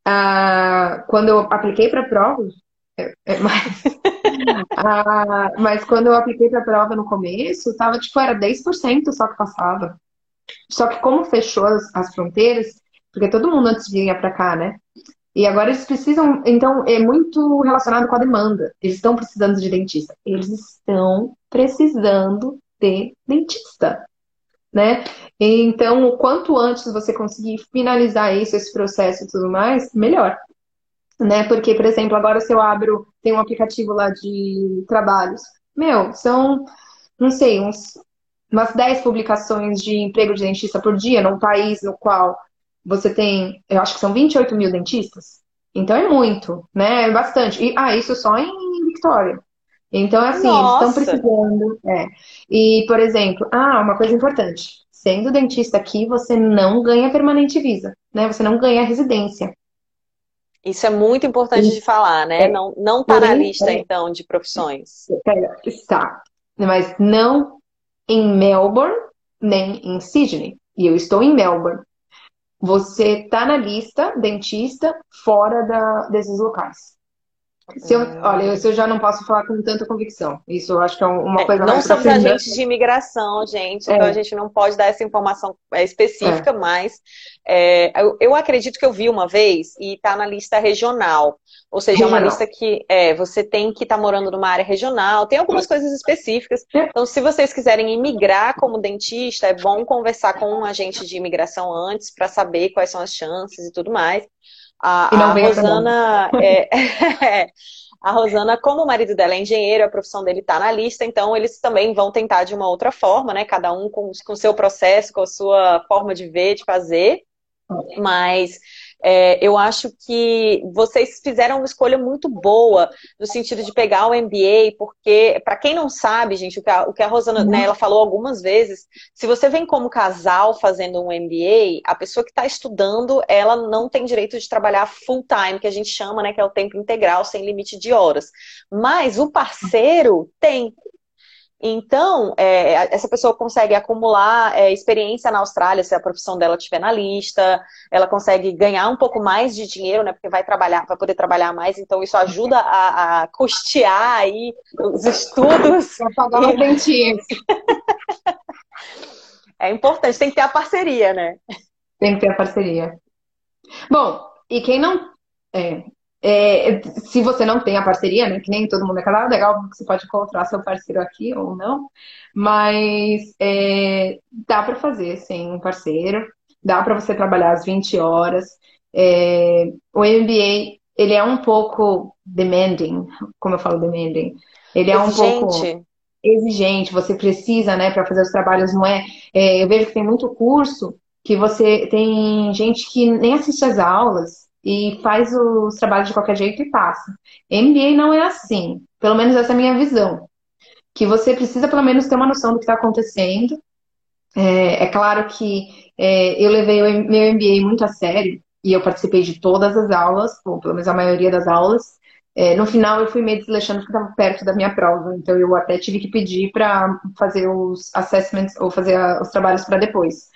Ah, quando eu apliquei para a prova, é, é mais. ah, mas quando eu apliquei para a prova no começo, tava, tipo, era 10% só que passava. Só que como fechou as, as fronteiras, porque todo mundo antes vinha para cá, né? E agora eles precisam, então é muito relacionado com a demanda. Eles estão precisando de dentista. Eles estão precisando de dentista, né? Então, o quanto antes você conseguir finalizar isso, esse processo e tudo mais, melhor né? Porque, por exemplo, agora se eu abro, tem um aplicativo lá de trabalhos, meu, são, não sei, uns, umas 10 publicações de emprego de dentista por dia num país no qual você tem, eu acho que são 28 mil dentistas. Então é muito, né? É bastante. E, ah, isso só em Victoria. Então, é assim, Nossa. eles estão precisando. É. E, por exemplo, ah, uma coisa importante. Sendo dentista aqui, você não ganha permanente visa, né? Você não ganha residência. Isso é muito importante de falar, né? É, não, não está na lista, é, então, de profissões. Está. Mas não em Melbourne, nem em Sydney. E eu estou em Melbourne. Você está na lista dentista fora da, desses locais. Se eu, olha, isso eu já não posso falar com tanta convicção. Isso eu acho que é uma é, coisa Não somos agentes de imigração, gente, é. então a gente não pode dar essa informação é, específica, é. mas é, eu, eu, acredito que eu vi uma vez e está na lista regional. Ou seja, é uma lista que é, você tem que estar tá morando numa área regional, tem algumas coisas específicas. Então, se vocês quiserem imigrar como dentista, é bom conversar com um agente de imigração antes para saber quais são as chances e tudo mais. A, a Rosana é, a Rosana, como o marido dela é engenheiro, a profissão dele está na lista, então eles também vão tentar de uma outra forma, né? Cada um com o seu processo, com a sua forma de ver, de fazer. Mas é, eu acho que vocês fizeram uma escolha muito boa no sentido de pegar o MBA, porque, para quem não sabe, gente, o que a, o que a Rosana né, ela falou algumas vezes, se você vem como casal fazendo um MBA, a pessoa que está estudando, ela não tem direito de trabalhar full time, que a gente chama, né, que é o tempo integral, sem limite de horas. Mas o parceiro tem. Então, é, essa pessoa consegue acumular é, experiência na Austrália, se a profissão dela estiver na lista, ela consegue ganhar um pouco mais de dinheiro, né? Porque vai trabalhar, vai poder trabalhar mais, então isso ajuda a, a custear aí os estudos. Pra pagar é importante, tem que ter a parceria, né? Tem que ter a parceria. Bom, e quem não. É, é, se você não tem a parceria, né? Que nem todo mundo é casado, é legal que você pode encontrar seu parceiro aqui ou não. Mas é, dá para fazer sem um parceiro, dá para você trabalhar as 20 horas. É, o MBA, ele é um pouco demanding, como eu falo demanding. Ele é exigente. um pouco exigente, você precisa, né, para fazer os trabalhos, não é, é? Eu vejo que tem muito curso que você tem gente que nem assiste às aulas, e faz os trabalhos de qualquer jeito e passa. MBA não é assim, pelo menos essa é a minha visão. que você precisa pelo menos ter uma noção do que está acontecendo. É, é, claro que é, eu levei o meu MBA muito a sério e eu participei de todas as aulas, ou pelo menos a maioria das aulas. É, no final eu fui meio desleixando porque estava perto da minha prova, então eu até tive que pedir para fazer os assessments ou fazer a, os trabalhos para depois.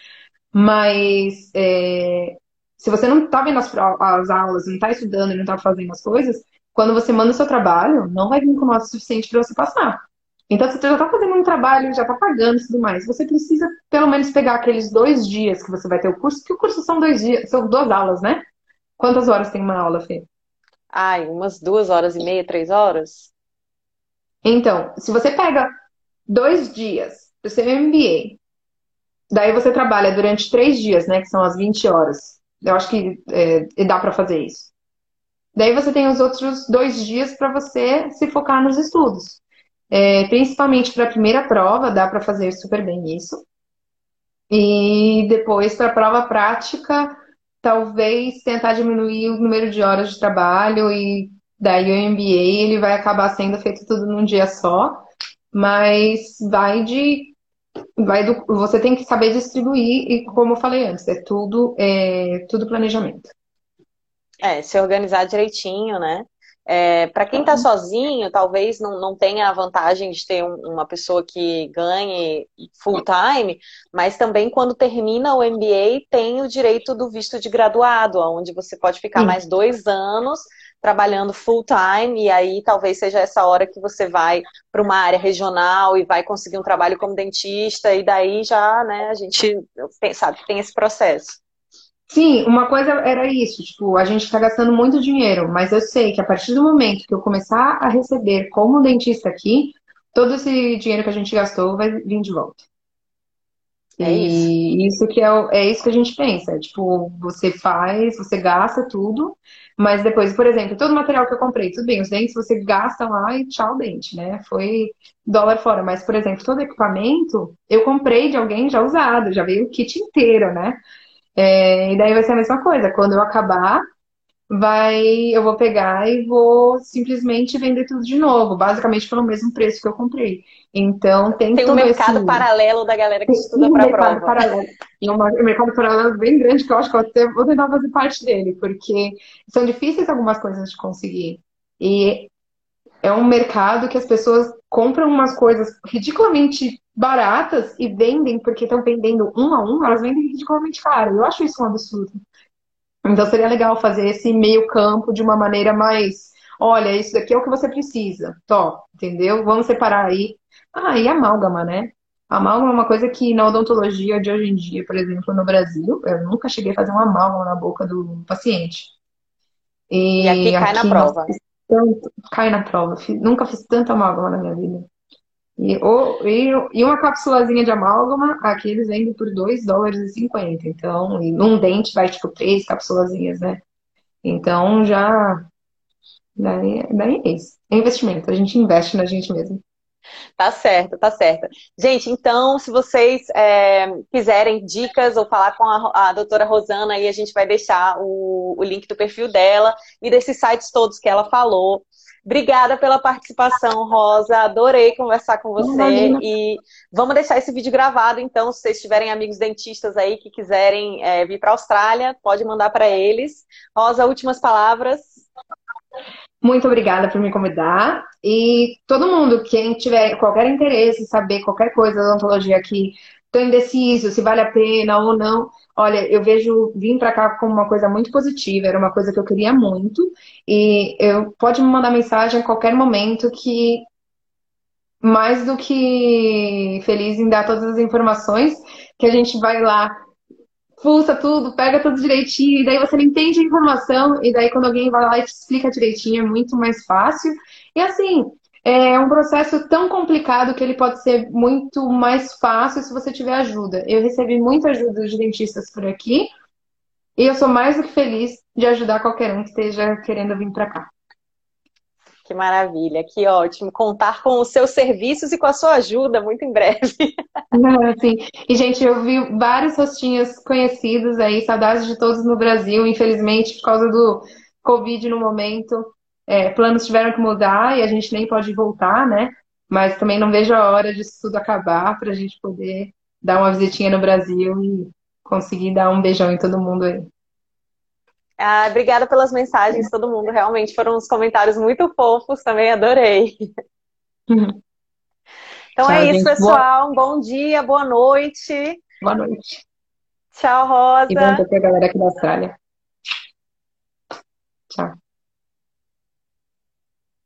Mas é, se você não está vendo as, as, aulas, não está estudando e não está fazendo as coisas, quando você manda o seu trabalho, não vai vir com nota suficiente para você passar. Então, você já está fazendo um trabalho, já está pagando e tudo mais. Você precisa, pelo menos, pegar aqueles dois dias que você vai ter o curso, que o curso são dois dias, são duas aulas, né? Quantas horas tem uma aula, Fê? Ai, umas duas horas e meia, três horas. Então, se você pega dois dias do seu MBA, daí você trabalha durante três dias, né? Que são as 20 horas. Eu acho que é, dá para fazer isso. Daí você tem os outros dois dias para você se focar nos estudos. É, principalmente para a primeira prova, dá para fazer super bem isso. E depois, para a prova prática, talvez tentar diminuir o número de horas de trabalho e daí o MBA ele vai acabar sendo feito tudo num dia só, mas vai de vai do, você tem que saber distribuir e como eu falei antes, é tudo é tudo planejamento. É, se organizar direitinho, né? É, para quem está sozinho, talvez não, não tenha a vantagem de ter um, uma pessoa que ganhe full time, mas também quando termina o MBA tem o direito do visto de graduado, onde você pode ficar Sim. mais dois anos trabalhando full time, e aí talvez seja essa hora que você vai para uma área regional e vai conseguir um trabalho como dentista, e daí já, né, a gente sabe que tem esse processo. Sim, uma coisa era isso, tipo, a gente está gastando muito dinheiro, mas eu sei que a partir do momento que eu começar a receber como dentista aqui, todo esse dinheiro que a gente gastou vai vir de volta. É e isso. isso que é, é isso que a gente pensa. É, tipo, você faz, você gasta tudo, mas depois, por exemplo, todo o material que eu comprei, tudo bem, os dentes você gasta lá e tchau dente, né? Foi dólar fora. Mas, por exemplo, todo equipamento eu comprei de alguém já usado, já veio o kit inteiro, né? É, e daí vai ser a mesma coisa. Quando eu acabar, vai, eu vou pegar e vou simplesmente vender tudo de novo, basicamente pelo mesmo preço que eu comprei. Então tem, tem um mercado esse... paralelo da galera que estuda para prova. Paralelo. E um mercado paralelo bem grande que eu acho que eu até vou tentar fazer parte dele, porque são difíceis algumas coisas de conseguir. E é um mercado que as pessoas compram umas coisas ridiculamente baratas e vendem porque estão vendendo um a um, elas vendem ridiculamente caro. Eu acho isso um absurdo. Então seria legal fazer esse meio campo de uma maneira mais, olha, isso daqui é o que você precisa. Tó, entendeu? Vamos separar aí. Ah, e amálgama, né? Amálgama é uma coisa que na odontologia de hoje em dia, por exemplo, no Brasil, eu nunca cheguei a fazer uma amálgama na boca do paciente. E, e aqui cai aqui, na prova. Tanto, cai na prova. Nunca fiz tanta amálgama na minha vida. E, ou, e, e, uma capsulazinha de amálgama, aqui eles vendem por 2 dólares e 50. Então, e num dente vai tipo três capsulazinhas, né? Então já. Daí, daí é isso. É investimento, a gente investe na gente mesmo. Tá certo, tá certo. Gente, então, se vocês é, quiserem dicas ou falar com a, a doutora Rosana, aí a gente vai deixar o, o link do perfil dela e desses sites todos que ela falou. Obrigada pela participação, Rosa. Adorei conversar com você. Imagina. E vamos deixar esse vídeo gravado, então, se vocês tiverem amigos dentistas aí que quiserem é, vir para a Austrália, pode mandar para eles. Rosa, últimas palavras. Muito obrigada por me convidar. E todo mundo, quem tiver qualquer interesse, saber qualquer coisa da odontologia aqui, estou indeciso se vale a pena ou não. Olha, eu vejo vim para cá como uma coisa muito positiva, era uma coisa que eu queria muito. E eu pode me mandar mensagem a qualquer momento que mais do que feliz em dar todas as informações, que a gente vai lá, pulsa tudo, pega tudo direitinho, e daí você não entende a informação, e daí quando alguém vai lá e te explica direitinho, é muito mais fácil. E assim, é um processo tão complicado que ele pode ser muito mais fácil se você tiver ajuda. Eu recebi muita ajuda de dentistas por aqui e eu sou mais do que feliz de ajudar qualquer um que esteja querendo vir para cá. Que maravilha, que ótimo. Contar com os seus serviços e com a sua ajuda muito em breve. Sim. E, gente, eu vi vários rostinhos conhecidos aí, saudades de todos no Brasil, infelizmente, por causa do Covid no momento é, planos tiveram que mudar e a gente nem pode voltar, né? mas também não vejo a hora disso tudo acabar para a gente poder dar uma visitinha no Brasil e conseguir dar um beijão em todo mundo aí. Ah, obrigada pelas mensagens, todo mundo. Realmente foram uns comentários muito fofos, também adorei. Então Tchau, é isso, gente. pessoal. Boa... Um bom dia, boa noite. Boa noite. Tchau, Rosa. E bom dia pra galera aqui da Austrália. Tchau.